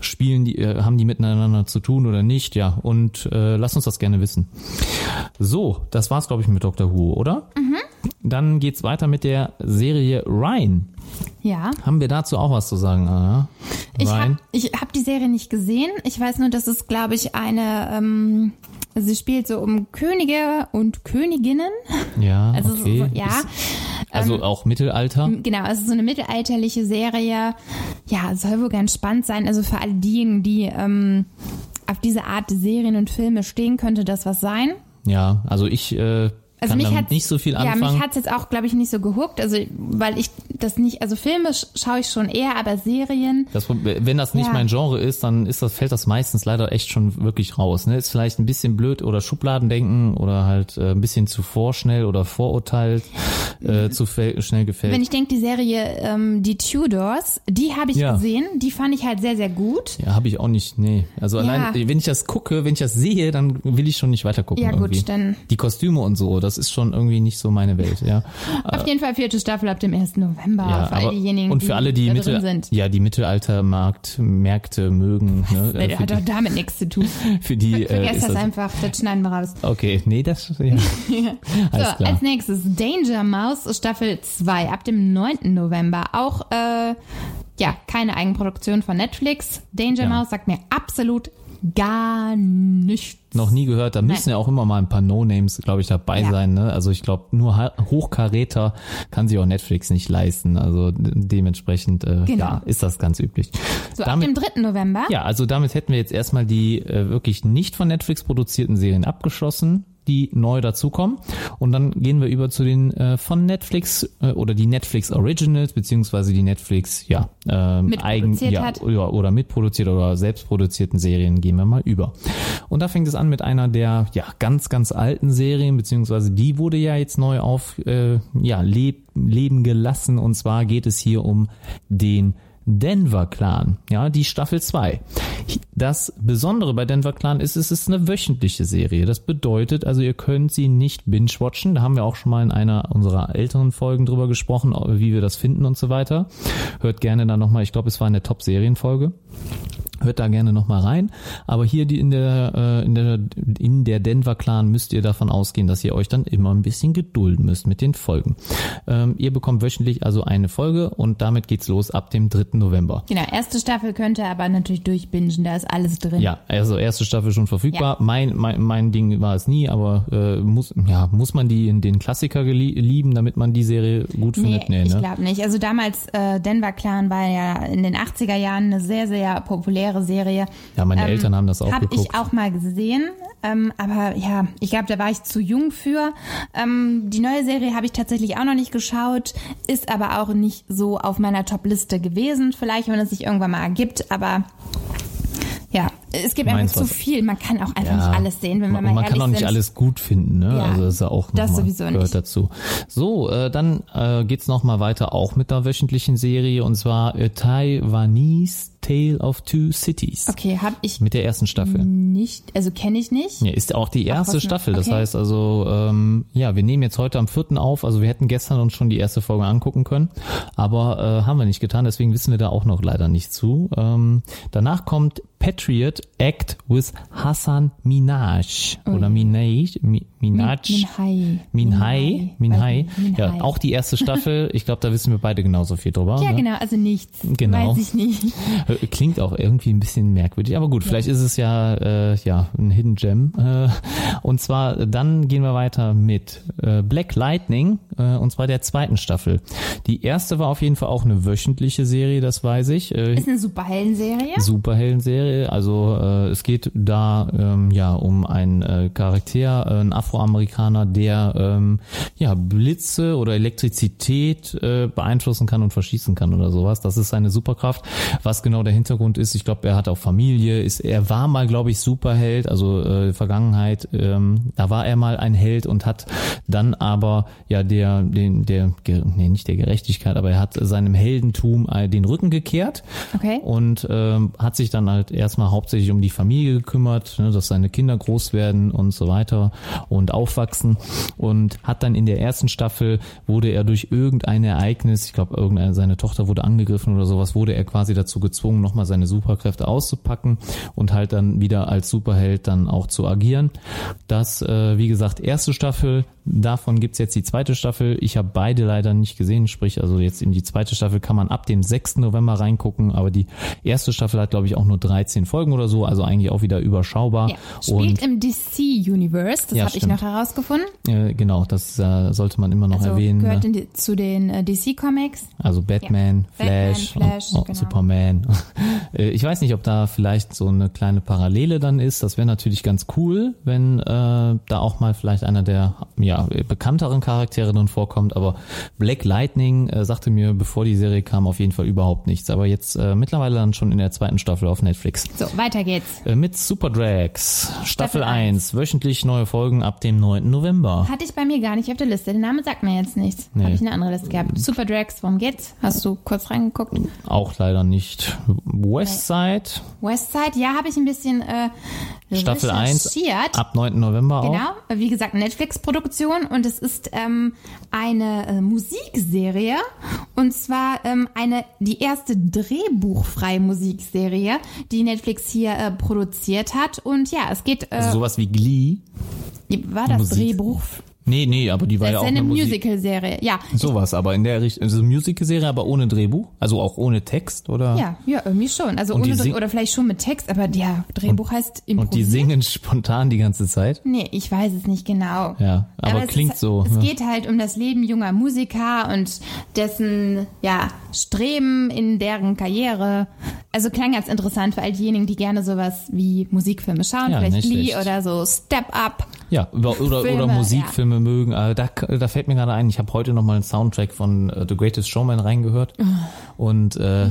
spielen die, äh, haben die miteinander zu tun oder nicht, ja. Und äh, lasst uns das gerne wissen. So, das war's, glaube ich, mit Dr. Who, oder? Mhm. Dann geht's weiter mit der Serie Ryan. ja. Haben wir dazu auch was zu sagen, Anna? Ich Ryan? habe ich hab die Serie nicht gesehen. Ich weiß nur, dass es, glaube ich, eine, ähm, sie spielt so um Könige und Königinnen. ja, Also okay. so, ja. Ist, Also Ähm, auch Mittelalter. Genau, es ist so eine mittelalterliche Serie. Ja, soll wohl ganz spannend sein. Also für alle diejenigen, die ähm, auf diese Art Serien und Filme stehen, könnte das was sein. Ja, also ich äh, Also mich hat's- nicht so viel Ja, anfangen. mich hat's jetzt auch, glaube ich, nicht so gehuckt. Also, weil ich das nicht, also Filme sch- schaue ich schon eher, aber Serien, Das, wenn das nicht Ja. mein Genre ist, dann ist das, fällt das meistens leider echt schon wirklich raus. Ne? Ist vielleicht ein bisschen blöd oder Schubladendenken oder halt äh, ein bisschen zu vorschnell oder vorurteilt, äh, zu schnell gefällt. wenn ich denke, die Serie ähm, Die Tudors, die habe ich Ja. gesehen, die fand ich halt sehr, sehr gut. ja, habe ich auch nicht, nee. Also allein, wenn ich das gucke, wenn ich das sehe, dann will ich schon nicht weiter gucken. Ja, gut, irgendwie. dann- Die Kostüme und so, das ist schon irgendwie nicht so meine Welt, ja. Auf jeden Fall vierte Staffel ab dem 1. November ja für all diejenigen, und für alle, die, da Mittel, drin sind. ja, die Mittelaltermarkt, Märkte mögen, ne, äh, Der für, hat doch die, damit nichts zu tun. für die, äh, Vergesst ist das das, einfach, das schneiden wir raus. okay, nee, das, ja, so, als nächstes Danger Mouse Staffel 2 ab dem 9. November. Auch, äh, ja, keine Eigenproduktion von Netflix. Danger Ja. Mouse sagt mir absolut gar nichts. Noch nie gehört. Da müssen ja auch immer mal ein paar No-Names, glaube ich, dabei Ja. sein. Ne? Also ich glaube, nur Hochkaräter kann sich auch Netflix nicht leisten. Also de- dementsprechend äh, Genau. ja, ist das ganz üblich. So, damit, ab dem 3. November. ja, also damit hätten wir jetzt erstmal die äh, wirklich nicht von Netflix produzierten Serien abgeschlossen die neu dazukommen. Und dann gehen wir über zu den äh, von Netflix äh, oder die Netflix Originals, beziehungsweise die Netflix, ja, ähm, Mitproduziert ja, ja, oder mitproduziert oder selbstproduzierten Serien gehen wir mal über. Und da fängt es an mit einer der ja ganz ganz alten Serien beziehungsweise die wurde ja jetzt neu auf äh, ja leb, Leben gelassen und zwar geht es hier um den Denver Clan, ja, die Staffel 2. Das Besondere bei Denver Clan ist, es ist eine wöchentliche Serie. Das bedeutet, also ihr könnt sie nicht binge-watchen. Da haben wir auch schon mal in einer unserer älteren Folgen drüber gesprochen, wie wir das finden und so weiter. Hört gerne da nochmal, ich glaube, es war eine Top-Serienfolge. Hört da gerne noch mal rein. Aber hier die in der äh, in der in der Denver Clan müsst ihr davon ausgehen, dass ihr euch dann immer ein bisschen gedulden müsst mit den Folgen. Ähm, ihr bekommt wöchentlich also eine Folge und damit geht's los ab dem 3. November. Genau, erste Staffel könnt ihr aber natürlich durchbingen, da ist alles drin. Ja, also erste Staffel schon verfügbar. Mein, mein mein Ding war es nie, aber äh, muss ja muss man die in den Klassiker lieben, damit man die Serie gut Nee, findet? ich ne? glaube nicht. Also damals, äh, Denver Clan war ja in den 80er Jahren eine sehr, sehr populäre Serie. Ja, meine Eltern haben das auch Habe geguckt. ich auch mal gesehen, ähm, aber ja, ich glaube, da war ich zu jung für. Ähm, die neue Serie habe ich tatsächlich auch noch nicht geschaut, ist aber auch nicht so auf meiner Top-Liste gewesen. Vielleicht, wenn es sich irgendwann mal ergibt, aber ja, es gibt Meins einfach zu viel. Man kann auch einfach Ja. nicht alles sehen, wenn wir man, mal man kann auch nicht sind. alles gut finden, ne? Ja, also das ist ja auch das sowieso gehört nicht. dazu. So, äh, dann äh, geht's noch mal weiter auch mit der wöchentlichen Serie und zwar äh, Taiwanese Tale of Two Cities Okay, habe ich mit der ersten Staffel. nicht, also kenne ich nicht. Ja, ist auch die erste was, Staffel. Das okay. heißt also, ähm, ja, wir nehmen jetzt heute am 4. auf. Also wir hätten gestern uns schon die erste Folge angucken können, aber äh, haben wir nicht getan. Deswegen wissen wir da auch noch leider nicht zu. Ähm, danach kommt Patriot Act with Hassan Minaj oder Minaj, Mi- Minaj, Minhai. Minhai, Minhai. Ja, auch die erste Staffel. Ich glaube, da wissen wir beide genauso viel drüber. Ja, ne? genau, also nichts. Genau. Weiß ich nicht. Äh, Klingt auch irgendwie ein bisschen merkwürdig, aber gut, vielleicht ist es ja äh, ja ein Hidden Gem. Äh, und zwar dann gehen wir weiter mit äh, Black Lightning äh, und zwar der zweiten Staffel. Die erste war auf jeden Fall auch eine wöchentliche Serie, das weiß ich. Äh, Ist eine Superhelden-Serie. Superhelden-Serie. Also äh, es geht da ähm, ja um einen äh, Charakter, äh, einen Afroamerikaner, der ähm, ja Blitze oder Elektrizität äh, beeinflussen kann und verschießen kann oder sowas. Das ist seine Superkraft. Was genau der Hintergrund ist, ich glaube, er hat auch Familie. Ist er war mal, glaube ich, Superheld. Also äh, Vergangenheit. Ähm, da war er mal ein Held und hat dann aber ja der den der nee nicht der Gerechtigkeit, aber er hat seinem Heldentum äh, den Rücken gekehrt Okay. und ähm, hat sich dann halt erstmal hauptsächlich um die Familie gekümmert, ne, dass seine Kinder groß werden und so weiter und aufwachsen und hat dann in der ersten Staffel wurde er durch irgendein Ereignis, ich glaube irgendeine seine Tochter wurde angegriffen oder sowas, wurde er quasi dazu gezwungen gezwungen, nochmal seine Superkräfte auszupacken und halt dann wieder als Superheld dann auch zu agieren. Das, äh, wie gesagt, erste Staffel, davon gibt's jetzt die zweite Staffel. Ich habe beide leider nicht gesehen, sprich, also jetzt in die zweite Staffel kann man ab dem 6. November reingucken, aber die erste Staffel hat, glaube ich, auch nur 13 Folgen oder so, also eigentlich auch wieder überschaubar. Ja, spielt im DC-Universe, das Ja, habe ich noch herausgefunden. Äh, genau, das äh, sollte man immer noch Also erwähnen. gehört ne? die, zu den äh, DC-Comics. Also Batman, Ja. Flash, Batman, Flash, und, oh, genau. Superman. Äh, ich weiß nicht, ob da vielleicht so eine kleine Parallele dann ist. Das wäre natürlich ganz cool, wenn äh, da auch mal vielleicht einer der ja, bekannteren Charaktere dann vorkommt. Aber Black Lightning äh, sagte mir, bevor die Serie kam, auf jeden Fall überhaupt nichts. Aber jetzt äh, mittlerweile dann schon in der zweiten Staffel auf Netflix. So, weiter geht's. Äh, mit Super Drags, Staffel Staffel 1, wöchentlich neue Folgen ab dem 9. November. Hatte ich bei mir gar nicht auf der Liste. Der Name sagt mir jetzt nichts. Nee. Habe ich eine andere Liste gehabt. Super Drags, worum geht's? Hast du kurz reingeguckt? Auch leider nicht. Westside, Westside, ja, habe ich ein bisschen äh, Staffel 1, recherchiert. ab 9. November auch. Genau, wie gesagt, Netflix-Produktion und es ist ähm, eine äh, Musikserie und zwar ähm, eine die erste drehbuchfreie Musikserie, die Netflix hier äh, produziert hat und ja, es geht äh, Also sowas wie Glee. war das Musik. Drehbuch? Nee, nee, aber die war Das ja ist auch eine eine. Musical-Serie, ja. Sowas, aber in der Richtung, also Musical-Serie, aber ohne Drehbuch? Also auch ohne Text, oder? Ja, ja, irgendwie schon. Also Und ohne oder vielleicht schon mit Text, aber ja, Drehbuch heißt Und die singen spontan die ganze Zeit? Nee, ich weiß es nicht genau. Ja, aber, es klingt ist, so. Es ja. geht halt um das Leben junger Musiker und dessen ja, Streben in deren Karriere. Also klang ganz interessant für all diejenigen, die gerne sowas wie Musikfilme schauen, Ja, vielleicht schlecht. oder so Step Up. Ja, über, oder, Filme, oder Musikfilme mögen. Äh, da, da fällt mir gerade ein, ich habe heute noch mal einen Soundtrack von äh, The Greatest Showman reingehört. Und äh,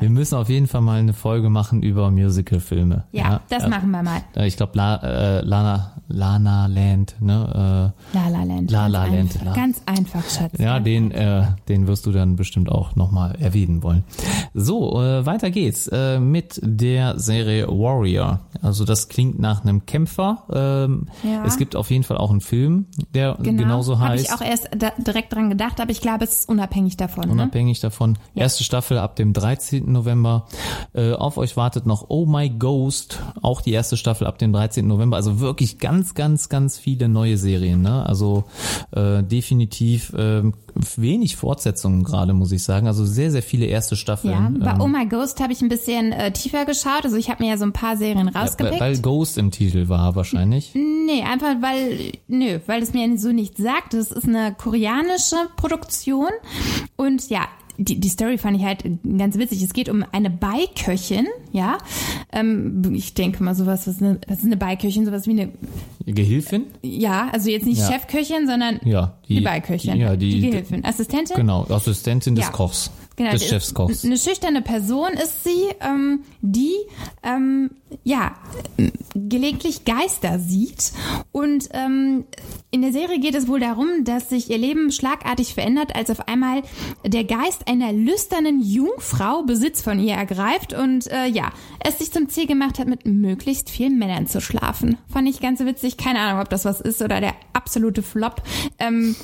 wir müssen auf jeden Fall mal eine Folge machen über Musicalfilme. Ja, das äh, machen wir mal. äh, Ich glaube, La, äh, Lana, Lana Land, ne? La La Land. La La Ganz Land, Einfach, La- Ganz einfach, Schatz. Äh, ja, den, äh, den wirst du dann bestimmt auch nochmal erwähnen wollen. So, äh, weiter geht's äh, mit der Serie Warrior. Also das klingt nach einem Kämpfer. Ähm, Ja. Es gibt auf jeden Fall auch einen Film, der Genau, genauso Habe heißt. ich auch erst da, direkt dran gedacht, aber ich glaube, es ist unabhängig davon. Ne? Unabhängig davon. Erste Staffel ab dem 13. November. Äh, auf euch wartet noch Oh My Ghost. Auch die erste Staffel ab dem 13. November. Also wirklich ganz, ganz, ganz viele neue Serien. Ne? Also äh, definitiv ähm, wenig Fortsetzungen gerade, muss ich sagen. Also sehr, sehr viele erste Ja, Staffeln. bei Ähm, Oh My Ghost habe ich ein bisschen äh, tiefer geschaut. Also ich habe mir ja so ein paar Serien ja, rausgepickt. weil Ghost im Titel war wahrscheinlich. Nee, einfach weil, nö, weil es mir so nichts sagt. Das ist eine koreanische Produktion. Und ja, die, die Story fand ich halt ganz witzig. Es geht um eine Beiköchin, ja. Ähm, ich denke mal sowas, was, eine, was ist eine Beiköchin? Sowas wie eine, Gehilfin? ja, also jetzt nicht Ja. Chefköchin, sondern Ja, die, die- Beiköchin. ja, die- Gehilfin. Assistentin? Genau, Assistentin des Ja. Kochs. Genau, des die Chefs ist Kochs. Eine schüchterne Person ist sie, ähm, die ähm, ja gelegentlich Geister sieht. Und ähm, in der Serie geht es wohl darum, dass sich ihr Leben schlagartig verändert, als auf einmal der Geist einer lüsternen Jungfrau Besitz von ihr ergreift und äh, ja, es sich zum Ziel gemacht hat, mit möglichst vielen Männern zu schlafen. Fand ich ganz witzig. Keine Ahnung, ob das was ist oder der absolute Flop. Ähm,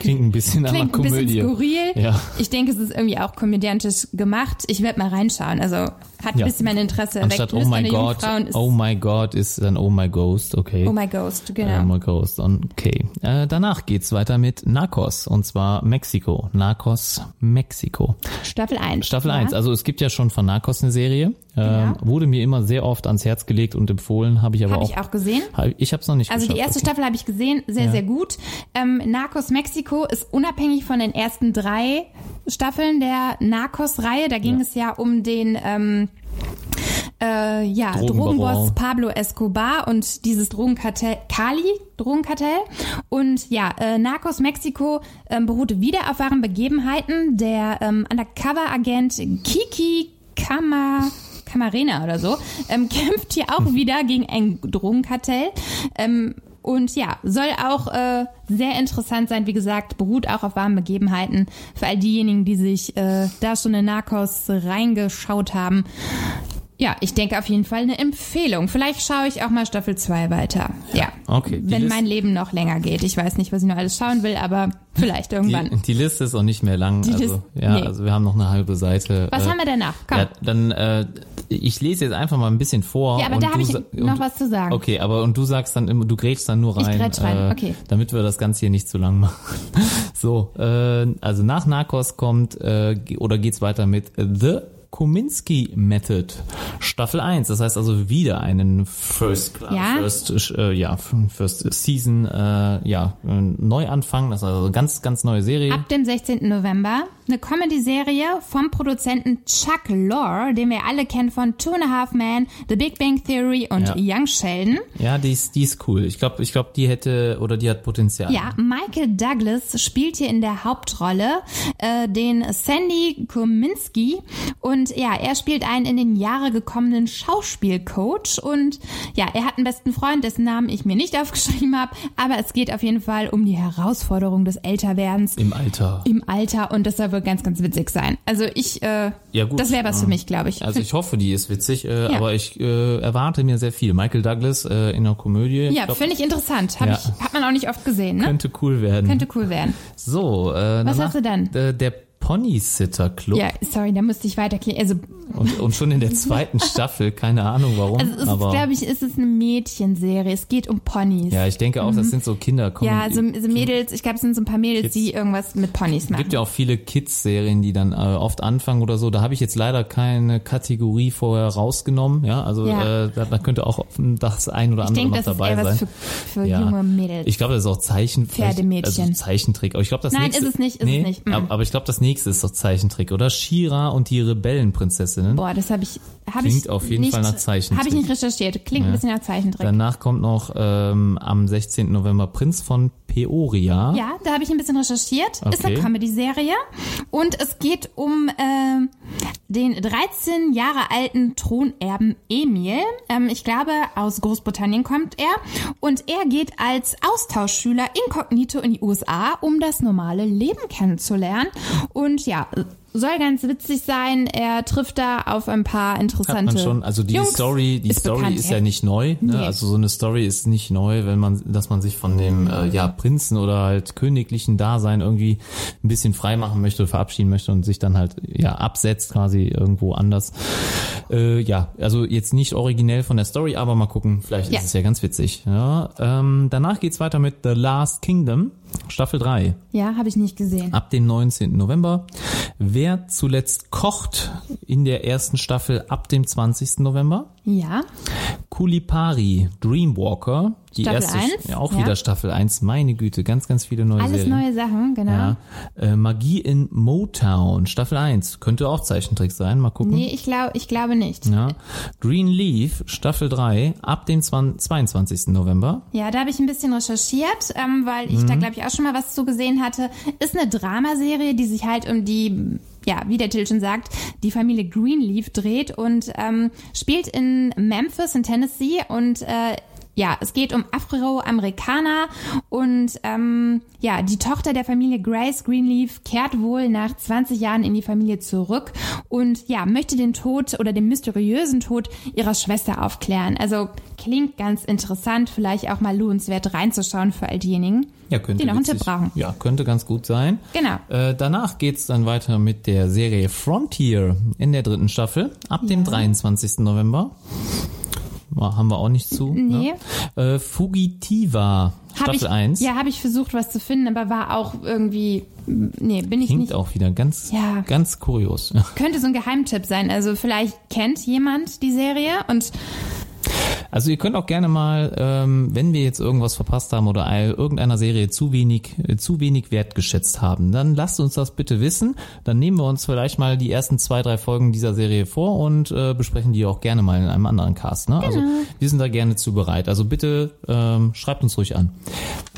Klingt ein bisschen nach einer Klingt ein bisschen Komödie. skurril. Ja. Ich denke, es ist irgendwie auch komödiantisch gemacht. Ich werde mal reinschauen. Also hat ein Ja. bisschen mein Interesse Anstatt weckt. Oh my God, Oh my God ist dann Oh my Ghost, okay. Oh my Ghost, genau. Oh my Ghost, okay. Äh, danach geht's weiter mit Narcos und zwar Mexiko. Narcos Mexiko. Staffel 1. Staffel ja? 1. Also es gibt ja schon von Narcos eine Serie. Ähm, Genau. Wurde mir immer sehr oft ans Herz gelegt und empfohlen, habe ich aber Habe auch. ich auch gesehen. Hab- Ich habe es noch nicht Also die geschafft, erste okay. Staffel habe ich gesehen, sehr, sehr gut. Ähm, Narcos Mexiko ist unabhängig von den ersten drei Staffeln der Narcos-Reihe. Da ging Ja. es ja um den ähm, äh, ja, Drogenbaron. Drogenboss Pablo Escobar und dieses Drogenkartell, Cali Drogenkartell. Und ja, äh, Narcos Mexiko ähm, beruhte wieder auf wahren Begebenheiten. Der ähm, Undercover-Agent Kiki Kama Camarena oder so, ähm, kämpft hier auch wieder gegen ein Drogenkartell. Ähm, und ja, soll auch äh, sehr interessant sein. Wie gesagt, beruht auch auf warmen Begebenheiten. Für all diejenigen, die sich äh, da schon in Narcos reingeschaut haben. Ja, ich denke auf jeden Fall eine Empfehlung. Vielleicht schaue ich auch mal Staffel 2 weiter. Ja. Okay, die Wenn List- mein Leben noch länger geht. Ich weiß nicht, was ich noch alles schauen will, aber vielleicht irgendwann. Die, die Liste ist auch nicht mehr lang. Die also, List- ja, nee. also wir haben noch eine halbe Seite. was äh, haben wir danach? Komm. Ja, dann äh, ich lese jetzt einfach mal ein bisschen vor. Ja, aber da habe ich noch was zu sagen. Okay, aber und du sagst dann immer, du grätschst dann nur Ich rein, grätsch rein, äh, okay. damit wir das Ganze hier nicht zu lang machen. so, äh, also nach Narcos kommt äh, oder geht's weiter mit The Kominsky Method, Staffel 1. Das heißt also wieder einen First Class, Ja. First, äh, ja, First Season, äh, ja, äh, Neuanfang. Das ist also eine ganz, ganz neue Serie. Ab dem 16. November eine Comedy-Serie vom Produzenten Chuck Lorre, den wir alle kennen von Two and a Half Men, The Big Bang Theory und Ja. Young Sheldon. ja, die ist, die ist cool. Ich glaube, ich glaube, die hätte oder die hat Potenzial. Ja, Michael Douglas spielt hier in der Hauptrolle äh, den Sandy Kominski und ja, er spielt einen in den Jahre gekommenen Schauspielcoach und ja, er hat einen besten Freund, dessen Namen ich mir nicht aufgeschrieben habe, aber es geht auf jeden Fall um die Herausforderung des Älterwerdens Im Alter. im Alter und das soll wohl ganz, ganz witzig sein. Also ich, äh, Ja, gut. das wäre was für Ja. mich, glaube ich. Also ich hoffe, die ist witzig, äh, Ja. aber ich äh, erwarte mir sehr viel. Michael Douglas äh, in einer Komödie. ja, finde ich interessant. Hab Ja. ich, hat man auch nicht oft gesehen, ne? könnte cool werden. Könnte cool werden. so, äh, Was danach, hast du dann? Äh, der Pony Sitter Club Ja, sorry, da musste ich weiterklicken. Also und, und schon in der zweiten Staffel, keine Ahnung warum, Also es ist, aber glaube ich, ist es eine Mädchenserie. Es geht um Ponys. ja, ich denke auch, das sind so Kinder. Mhm. Ja, so, so Mädels, ich glaube, es sind so ein paar Mädels, Kids. die irgendwas mit Ponys machen. gibt ja auch viele Kids-Serien, die dann äh, oft anfangen oder so. Da habe ich jetzt leider keine Kategorie vorher rausgenommen. Ja, also Ja. Äh, da, da könnte auch das ein oder ich andere denke, noch dabei sein. für, für Ja. junge Mädels. Ich glaube, das ist auch Zeichen. vielleicht- Pferdemädchen. Also Zeichentrick. Aber ich glaube, das Nein, nächste. ist es nicht, ist es nee, nicht. Mhm. Aber ich glaube, das nächste ist doch Zeichentrick, oder? Shira und die Rebellenprinzessinnen. Boah, das habe ich, hab Klingt ich auf jeden nicht, Fall nach Zeichentrick. Habe ich nicht recherchiert. Klingt ein bisschen nach Zeichentrick. Danach kommt noch ähm, am 16. November Prinz von Peoria. Ja, da habe ich ein bisschen recherchiert. Ist Okay. eine Comedy-Serie und es geht um ähm, den 13 Jahre alten Thronerben Emil. Ähm, ich glaube, aus Großbritannien kommt er und er geht als Austauschschüler inkognito in die USA, um das normale Leben kennenzulernen. Und ja, soll ganz witzig sein. Er trifft da auf ein paar Hat interessante man schon, also die Jungs. Story, die Ist Story bekannt, ist ja. ja nicht neu. Ne? Nee. Also so eine Story ist nicht neu, wenn man, dass man sich von dem äh, ja Prinzen oder halt königlichen Dasein irgendwie ein bisschen frei machen möchte, verabschieden möchte und sich dann halt ja absetzt quasi irgendwo anders. Äh, ja, also jetzt nicht originell von der Story, aber mal gucken, vielleicht Ja. ist es ja ganz witzig. Ja, ähm, danach geht's weiter mit The Last Kingdom, Staffel 3. Ja, habe ich nicht gesehen. ab dem 19. November. Wer zuletzt kocht in der ersten Staffel ab dem 20. November? Ja, Kulipari, Dreamwalker, die Staffel erste, eins, ja, auch ja. wieder Staffel 1, meine Güte, ganz, ganz viele neue alles Serien. neue Sachen, genau. Ja. Äh, Magie in Motown, Staffel 1, könnte auch Zeichentrick sein, mal gucken. Nee, ich glaube, ich glaube nicht. Ja. Greenleaf, Staffel 3, ab dem 20, 22. November. Ja, da habe ich ein bisschen recherchiert, ähm, weil ich da, Mhm. glaube ich, auch schon mal was zu gesehen hatte. Ist eine Dramaserie, die sich halt um die, ja, wie der Till schon sagt, die Familie Greenleaf dreht und ähm, spielt in Memphis in Tennessee und äh, ja, es geht um Afroamerikaner und ähm, ja, die Tochter der Familie Grace Greenleaf kehrt wohl nach 20 Jahren in die Familie zurück und ja, möchte den Tod oder den mysteriösen Tod ihrer Schwester aufklären. Also klingt ganz interessant, vielleicht auch mal lohnenswert reinzuschauen für all diejenigen, Ja, könnte die noch einen witzig- Tipp brauchen. Ja, könnte ganz gut sein. Genau. Äh, danach geht's dann weiter mit der Serie Frontier in der dritten Staffel ab dem 23. November. Haben wir auch nicht zu. Nee. Ne? Äh, Fugitiva, Hab Staffel ich, 1. Ja, habe ich versucht, was zu finden, aber war auch irgendwie, nee, bin ich Klingt nicht. auch wieder ganz, Ja. ganz kurios. Könnte so ein Geheimtipp sein. Also vielleicht kennt jemand die Serie und Also ihr könnt auch gerne mal, ähm, wenn wir jetzt irgendwas verpasst haben oder ein- irgendeiner Serie zu wenig, äh, zu wenig wertgeschätzt haben, dann lasst uns das bitte wissen. Dann nehmen wir uns vielleicht mal die ersten zwei, drei Folgen dieser Serie vor und äh, besprechen die auch gerne mal in einem anderen Cast. Ne? Also wir sind da gerne zu bereit. Also bitte ähm, schreibt uns ruhig an.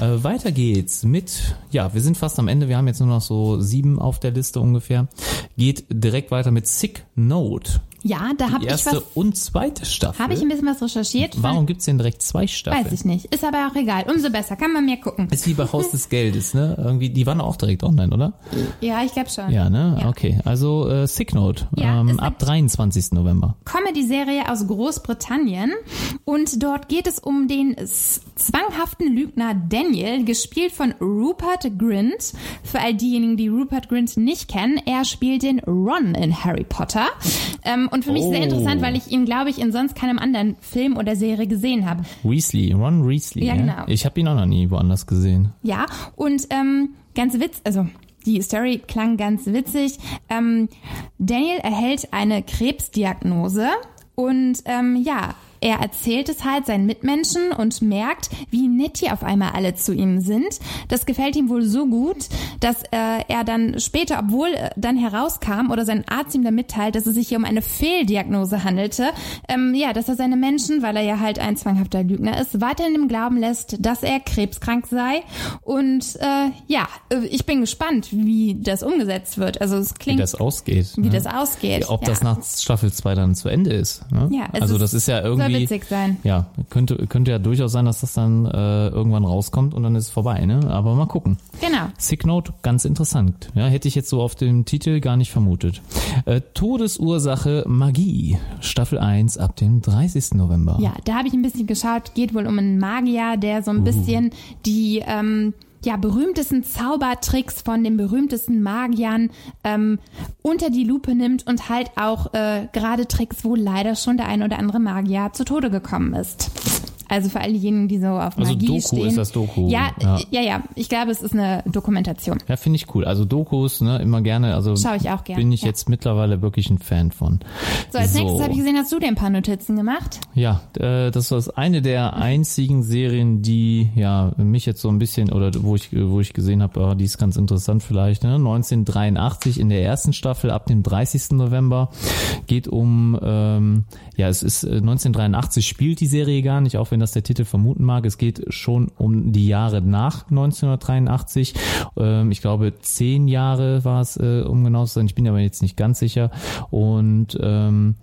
Äh, weiter geht's mit, ja, wir sind fast am Ende. Wir haben jetzt nur noch so sieben auf der Liste ungefähr. Geht direkt weiter mit Sick Note. Ja, da habe ich erste und zweite Staffel. habe ich ein bisschen was recherchiert. Warum gibt's denn direkt zwei Staffeln? Weiß ich nicht. Ist aber auch egal. Umso besser. Kann man mehr gucken. Ist wie bei Haus des Geldes, ne? Irgendwie, die waren auch direkt online, oder? Ja, ich glaube schon. Ja, ne? Ja. Okay. Also äh, Sick Note Ja, ähm, ab 23. November. Comedy-Serie aus Großbritannien und dort geht es um den zwanghaften Lügner Daniel, gespielt von Rupert Grint. Für all diejenigen, die Rupert Grint nicht kennen, er spielt den Ron in Harry Potter. Ähm, und für mich sehr Oh. interessant, weil ich ihn, glaube ich, in sonst keinem anderen Film oder Serie gesehen habe. Weasley, Ron Weasley. Ja, genau. Ich habe ihn auch noch nie woanders gesehen. Ja, und ähm, ganz witz, also die Story klang ganz witzig. Ähm, Daniel erhält eine Krebsdiagnose und ähm, ja, er erzählt es halt seinen Mitmenschen und merkt, wie nett hier auf einmal alle zu ihm sind. Das gefällt ihm wohl so gut, dass äh, er dann später, obwohl äh, dann herauskam oder sein Arzt ihm dann mitteilt, dass es sich hier um eine Fehldiagnose handelte, ähm, ja, dass er seine Menschen, weil er ja halt ein zwanghafter Lügner ist, weiterhin im Glauben lässt, dass er krebskrank sei. Und äh, ja, äh, ich bin gespannt, wie das umgesetzt wird. Also es Wie klingt, das ausgeht. wie ne? das ausgeht. Ob ja. das nach Staffel 2 dann zu Ende ist. Ne? Ja, also ist- das ist ja irgendwie. Soll witzig sein. Ja, könnte, könnte ja durchaus sein, dass das dann äh, irgendwann rauskommt und dann ist es vorbei, ne? Aber mal gucken. Genau. Sick Note, ganz interessant. Ja, hätte ich jetzt so auf dem Titel gar nicht vermutet. Äh, Todesursache Magie, Staffel 1 ab dem 30. November. Ja, da habe ich ein bisschen geschaut. Geht wohl um einen Magier, der so ein bisschen die ähm, ja, berühmtesten Zaubertricks von den berühmtesten Magiern ähm, unter die Lupe nimmt und halt auch äh, gerade Tricks, wo leider schon der ein oder andere Magier zu Tode gekommen ist. Also für all diejenigen, die so auf Also Magie Doku stehen. ist das Doku, Ja, ja. ja, ja, ja. Ich glaube, es ist eine Dokumentation. Ja, finde ich cool. Also Dokus, ne, immer gerne. Also Schau ich auch gern, Bin ich ja. jetzt mittlerweile wirklich ein Fan von. So, als So. nächstes habe ich gesehen, hast du dir ein paar Notizen gemacht. Ja, äh, das war eine der einzigen Serien, die ja mich jetzt so ein bisschen oder wo ich wo ich gesehen habe, ah, die ist ganz interessant vielleicht. Ne? 1983 in der ersten Staffel ab dem 30. November geht um ähm, ja es ist äh, 1983 spielt die Serie gar nicht, auch wenn das der Titel vermuten mag. Es geht schon um die Jahre nach 1983. Ähm, ich glaube zehn Jahre war es, äh, um genau zu sein. Ich bin aber jetzt nicht ganz sicher und ähm,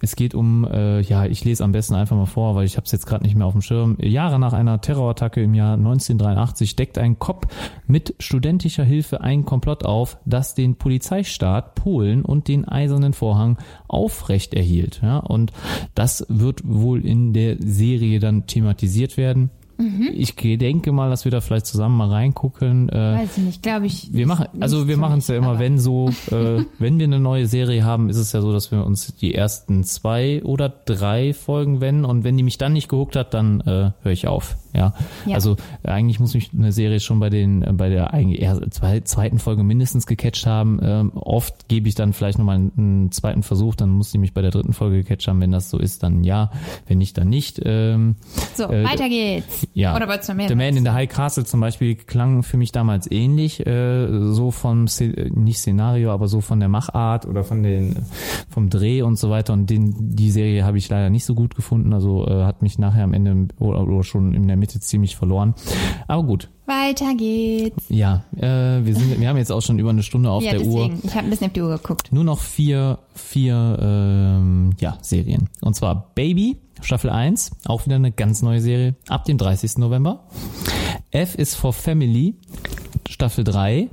es geht um, äh, ja, ich lese am besten einfach mal vor, weil ich habe es jetzt gerade nicht mehr auf dem Schirm. Jahre nach einer Terrorattacke im Jahr 1983 deckt ein Cop mit studentischer Hilfe einen Komplott auf, das den Polizeistaat Polen und den Eisernen Vorhang aufrecht erhielt. Ja, und das wird wohl in der Serie dann thematisiert werden. Ich denke mal, dass wir da vielleicht zusammen mal reingucken. Äh, Weiß ich nicht, glaube ich. wir machen, also wir machen es ja immer, wenn so, äh, wenn wir eine neue Serie haben, ist es ja so, dass wir uns die ersten zwei oder drei Folgen wenden und wenn die mich dann nicht gehuckt hat, dann äh, höre ich auf. Ja. Ja. Also eigentlich muss mich eine Serie schon bei den, äh, bei der eigentlich eher zwei, zweiten Folge mindestens gecatcht haben. Ähm, oft gebe ich dann vielleicht nochmal einen, einen zweiten Versuch, dann muss die mich bei der dritten Folge gecatcht haben. Wenn das so ist, dann ja. Wenn nicht, dann nicht. Ähm, So, äh, weiter geht's. ja. Oder wolltest du mehr? The Man in the High Castle zum Beispiel klang für mich damals ähnlich, äh, so vom äh, nicht Szenario, aber so von der Machart oder von den vom Dreh und so weiter. Und den, die Serie habe ich leider nicht so gut gefunden. Also äh, hat mich nachher am Ende oder, oder schon in der Mitte ziemlich verloren. Aber gut, Weiter geht's. ja, äh, wir sind, wir haben jetzt auch schon über eine Stunde auf ja, der Uhr. deswegen. Ich habe ein bisschen auf die Uhr geguckt. Nur noch vier, vier ähm, ja, Serien. Und zwar Baby, Staffel 1, auch wieder eine ganz neue Serie, ab dem 30. November. F is for Family, Staffel 3,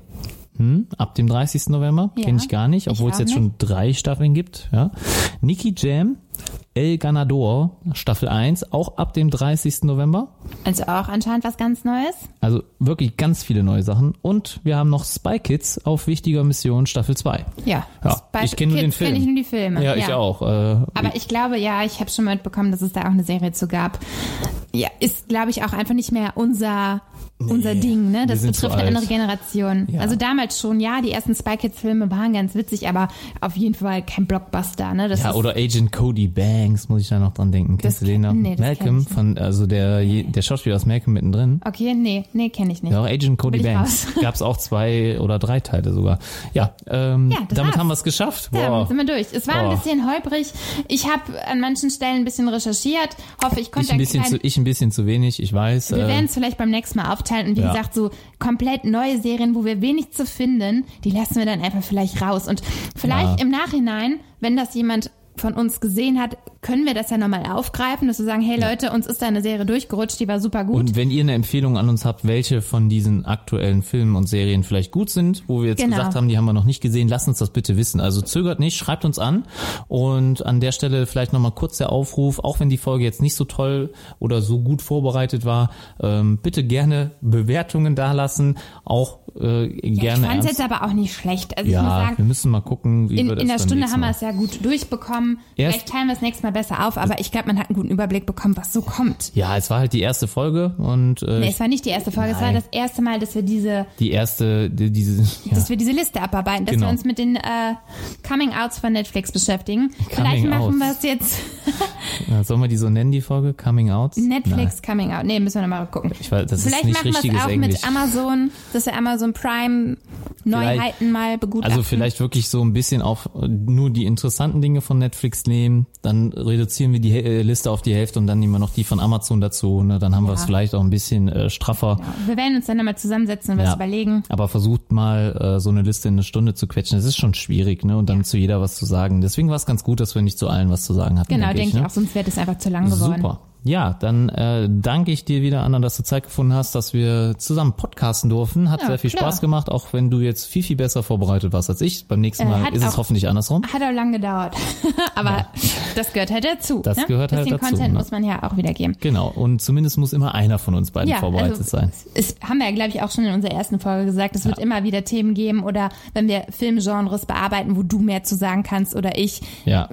hm, ab dem 30. November. Ja, Kenne ich gar nicht, ich obwohl es jetzt schon drei Staffeln gibt. Ja. Nicky Jam, El Ganador, Staffel 1, auch ab dem 30. November. Also auch anscheinend was ganz Neues. Also wirklich ganz viele neue Sachen. Und wir haben noch Spy Kids auf wichtiger Mission Staffel 2. Ja. Ja, Spy ich kenne nur den Film. kenn ich nur die Filme. Ja, ich auch. Äh, Aber ich glaube, ja, ich habe schon mitbekommen, dass es da auch eine Serie zu gab. Ja, ist, glaube ich, auch einfach nicht mehr unser unser Ding, ne? Das betrifft eine alt. andere Generation. Ja. Also damals schon, ja, die ersten Spy Kids Filme waren ganz witzig, aber auf jeden Fall kein Blockbuster, ne? Das ja, ist, oder Agent Cody Banks, muss ich da noch dran denken. Kennst du den noch? nee, Malcolm, von, also der, der Schauspieler aus Malcolm mittendrin. okay, nee, nee, kenne ich nicht. Ja, auch Agent Cody Banks. Gab's auch zwei oder drei Teile sogar. Ja, ähm, Ja, damit war's. haben wir es geschafft. Ja, Boah. sind wir durch. Es war ein Boah. bisschen holprig. Ich habe an manchen Stellen ein bisschen recherchiert. Hoffe, ich konnte Ich ein, bisschen einen zu, ich ein bisschen zu wenig, ich weiß. Wir äh, werden es vielleicht beim nächsten Mal aufteilen und wie Ja. gesagt, so komplett neue Serien, wo wir wenig zu finden, die lassen wir dann einfach vielleicht raus. Und vielleicht Ja. im Nachhinein, wenn das jemand von uns gesehen hat, können wir das ja nochmal aufgreifen, dass wir sagen, hey Leute, uns ist da eine Serie durchgerutscht, die war super gut. Und wenn ihr eine Empfehlung an uns habt, welche von diesen aktuellen Filmen und Serien vielleicht gut sind, wo wir jetzt Genau. gesagt haben, die haben wir noch nicht gesehen, lasst uns das bitte wissen. Also zögert nicht, schreibt uns an und an der Stelle vielleicht nochmal kurz der Aufruf, auch wenn die Folge jetzt nicht so toll oder so gut vorbereitet war, ähm, bitte gerne Bewertungen dalassen, auch äh, ich gerne fand es ernst. jetzt aber auch nicht schlecht. Also ich muss Ja, sagen, wir müssen mal gucken, wie in, wir das in der Stunde haben wir es ja gut durchbekommen. Erst- Vielleicht teilen wir es nächstes Mal besser auf, aber ich glaube, man hat einen guten Überblick bekommen, was so kommt. Ja, es war halt die erste Folge und äh, Nee, es war nicht die erste Folge, es war Nein. das erste Mal, dass wir diese, die erste, die, diese, ja, dass wir diese Liste abarbeiten, dass Genau. wir uns mit den äh, Coming-Outs von Netflix beschäftigen. Vielleicht Coming machen wir es jetzt ja, sollen wir die so nennen, die Folge? Coming Out? Netflix Coming Out. Nee, müssen wir nochmal gucken. Ich weiß, das Vielleicht ist nicht machen wir es auch Englisch. mit Amazon, dass wir Amazon Prime Neuheiten mal begutachten. Also vielleicht wirklich so ein bisschen auf äh, nur die interessanten Dinge von Netflix nehmen, dann reduzieren wir die äh, Liste auf die Hälfte und dann nehmen wir noch die von Amazon dazu. Ne? Dann haben wir es Ja. vielleicht auch ein bisschen äh, straffer. wir werden uns dann nochmal zusammensetzen und was Ja. überlegen. Aber versucht mal äh, so eine Liste in eine Stunde zu quetschen. Das ist schon schwierig, ne? Und dann zu jeder was zu sagen. Deswegen war es ganz gut, dass wir nicht zu allen was zu sagen hatten. Genau, denke denke ich ne? auch, sonst wäre das einfach zu lang geworden. Super. Ja, dann äh, danke ich dir wieder, Anna, dass du Zeit gefunden hast, dass wir zusammen podcasten durften. Hat Ja, sehr viel klar. Spaß gemacht, auch wenn du jetzt viel, viel besser vorbereitet warst als ich. Beim nächsten Äh, Mal hat ist es auch- hoffentlich andersrum. Hat auch lang gedauert. Aber das gehört halt dazu. Das ne? gehört halt dazu, Content ne? muss man ja auch wieder geben. Genau, und zumindest muss immer einer von uns beiden Ja, vorbereitet also, sein. Es haben wir ja, glaube ich, auch schon in unserer ersten Folge gesagt, es wird immer wieder Themen geben oder wenn wir Filmgenres bearbeiten, wo du mehr zu sagen kannst oder ich. Ja.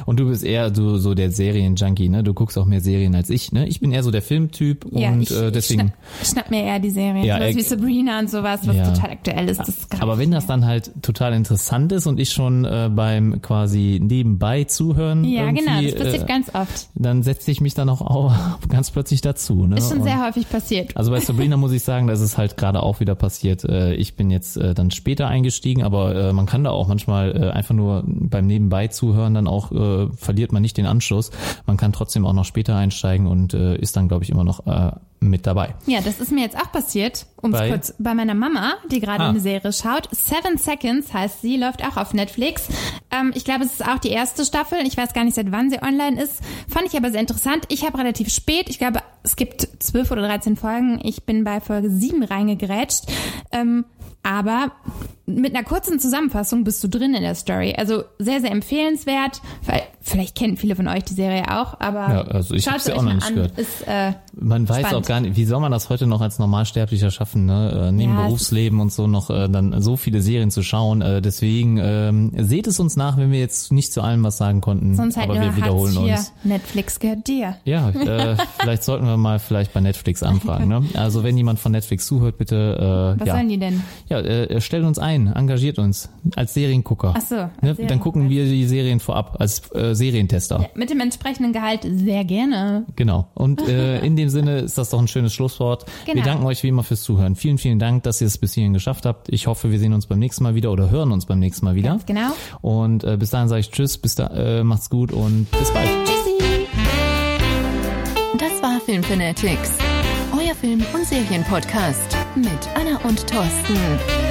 Ja, Und du bist eher so, so der Serienjunkie, ne? Du guckst auch mehr Serien als ich, ne? Ich bin eher so der Filmtyp ja und ich, äh, deswegen. ich schnapp, schnapp mir eher die Serien. Ja, sowas äh, wie Sabrina und sowas, was ja. total aktuell ist. Das ist Aber wenn das dann halt total interessant ist und ich schon äh, beim quasi nebenbei zuhören, ja, genau, das passiert äh, ganz oft. dann setze ich mich dann auch au- ganz plötzlich dazu. Ne? Ist schon Und- sehr häufig passiert. Also bei Sabrina muss ich sagen, das ist halt gerade auch wieder passiert. Äh, Ich bin jetzt äh, dann später eingestiegen, aber äh, man kann da auch manchmal äh, einfach nur beim Nebenbei zuhören, dann auch äh, verliert man nicht den Anschluss. Man kann trotzdem auch noch später einsteigen und äh, ist dann, glaube ich, immer noch äh, mit dabei. Ja, das ist mir jetzt auch passiert. Um Bei? kurz bei meiner Mama, die gerade Ah. eine Serie schaut. Seven Seconds heißt sie, läuft auch auf Netflix. Ähm, ich glaube, es ist auch die erste Staffel. Ich weiß gar nicht, seit wann sie online ist. Fand ich aber sehr interessant. Ich habe relativ spät, ich glaube, es gibt zwölf oder dreizehn Folgen. Ich bin bei Folge sieben reingegrätscht. Ähm, aber mit einer kurzen Zusammenfassung bist du drin in der Story. Also sehr, sehr empfehlenswert. Vielleicht kennen viele von euch die Serie auch, aber Ja, also ich schaut sie auch noch nicht an. gehört. Ist, äh, Man weiß Spannend. auch gar nicht, wie soll man das heute noch als Normalsterblicher schaffen, ne? äh, neben Ja, Berufsleben und so noch äh, dann so viele Serien zu schauen. Äh, deswegen ähm, seht es uns nach, wenn wir jetzt nicht zu allem was sagen konnten, sonst halt aber wir wiederholen uns. Netflix gehört dir. Ja, äh, vielleicht sollten wir mal vielleicht bei Netflix anfragen. Ne? Also wenn jemand von Netflix zuhört, bitte äh, Was ja, sollen die denn? ja äh, stellt uns ein, engagiert uns als Seriengucker. Ach so, als ne? Dann Seriengucker. gucken wir die Serien vorab als äh, Serientester. Mit dem entsprechenden Gehalt sehr gerne. Genau. Und äh, in dem Sinne ist das doch ein schönes Schlusswort. Wir Genau. danken euch wie immer fürs Zuhören. Vielen, vielen Dank, dass ihr es bis hierhin geschafft habt. Ich hoffe, wir sehen uns beim nächsten Mal wieder oder hören uns beim nächsten Mal wieder. Ganz genau. Und äh, bis dahin sage ich Tschüss, bis da, äh, macht's gut und bis bald. Tschüssi. Das war Filmfanatics, euer Film- und Serienpodcast mit Anna und Thorsten.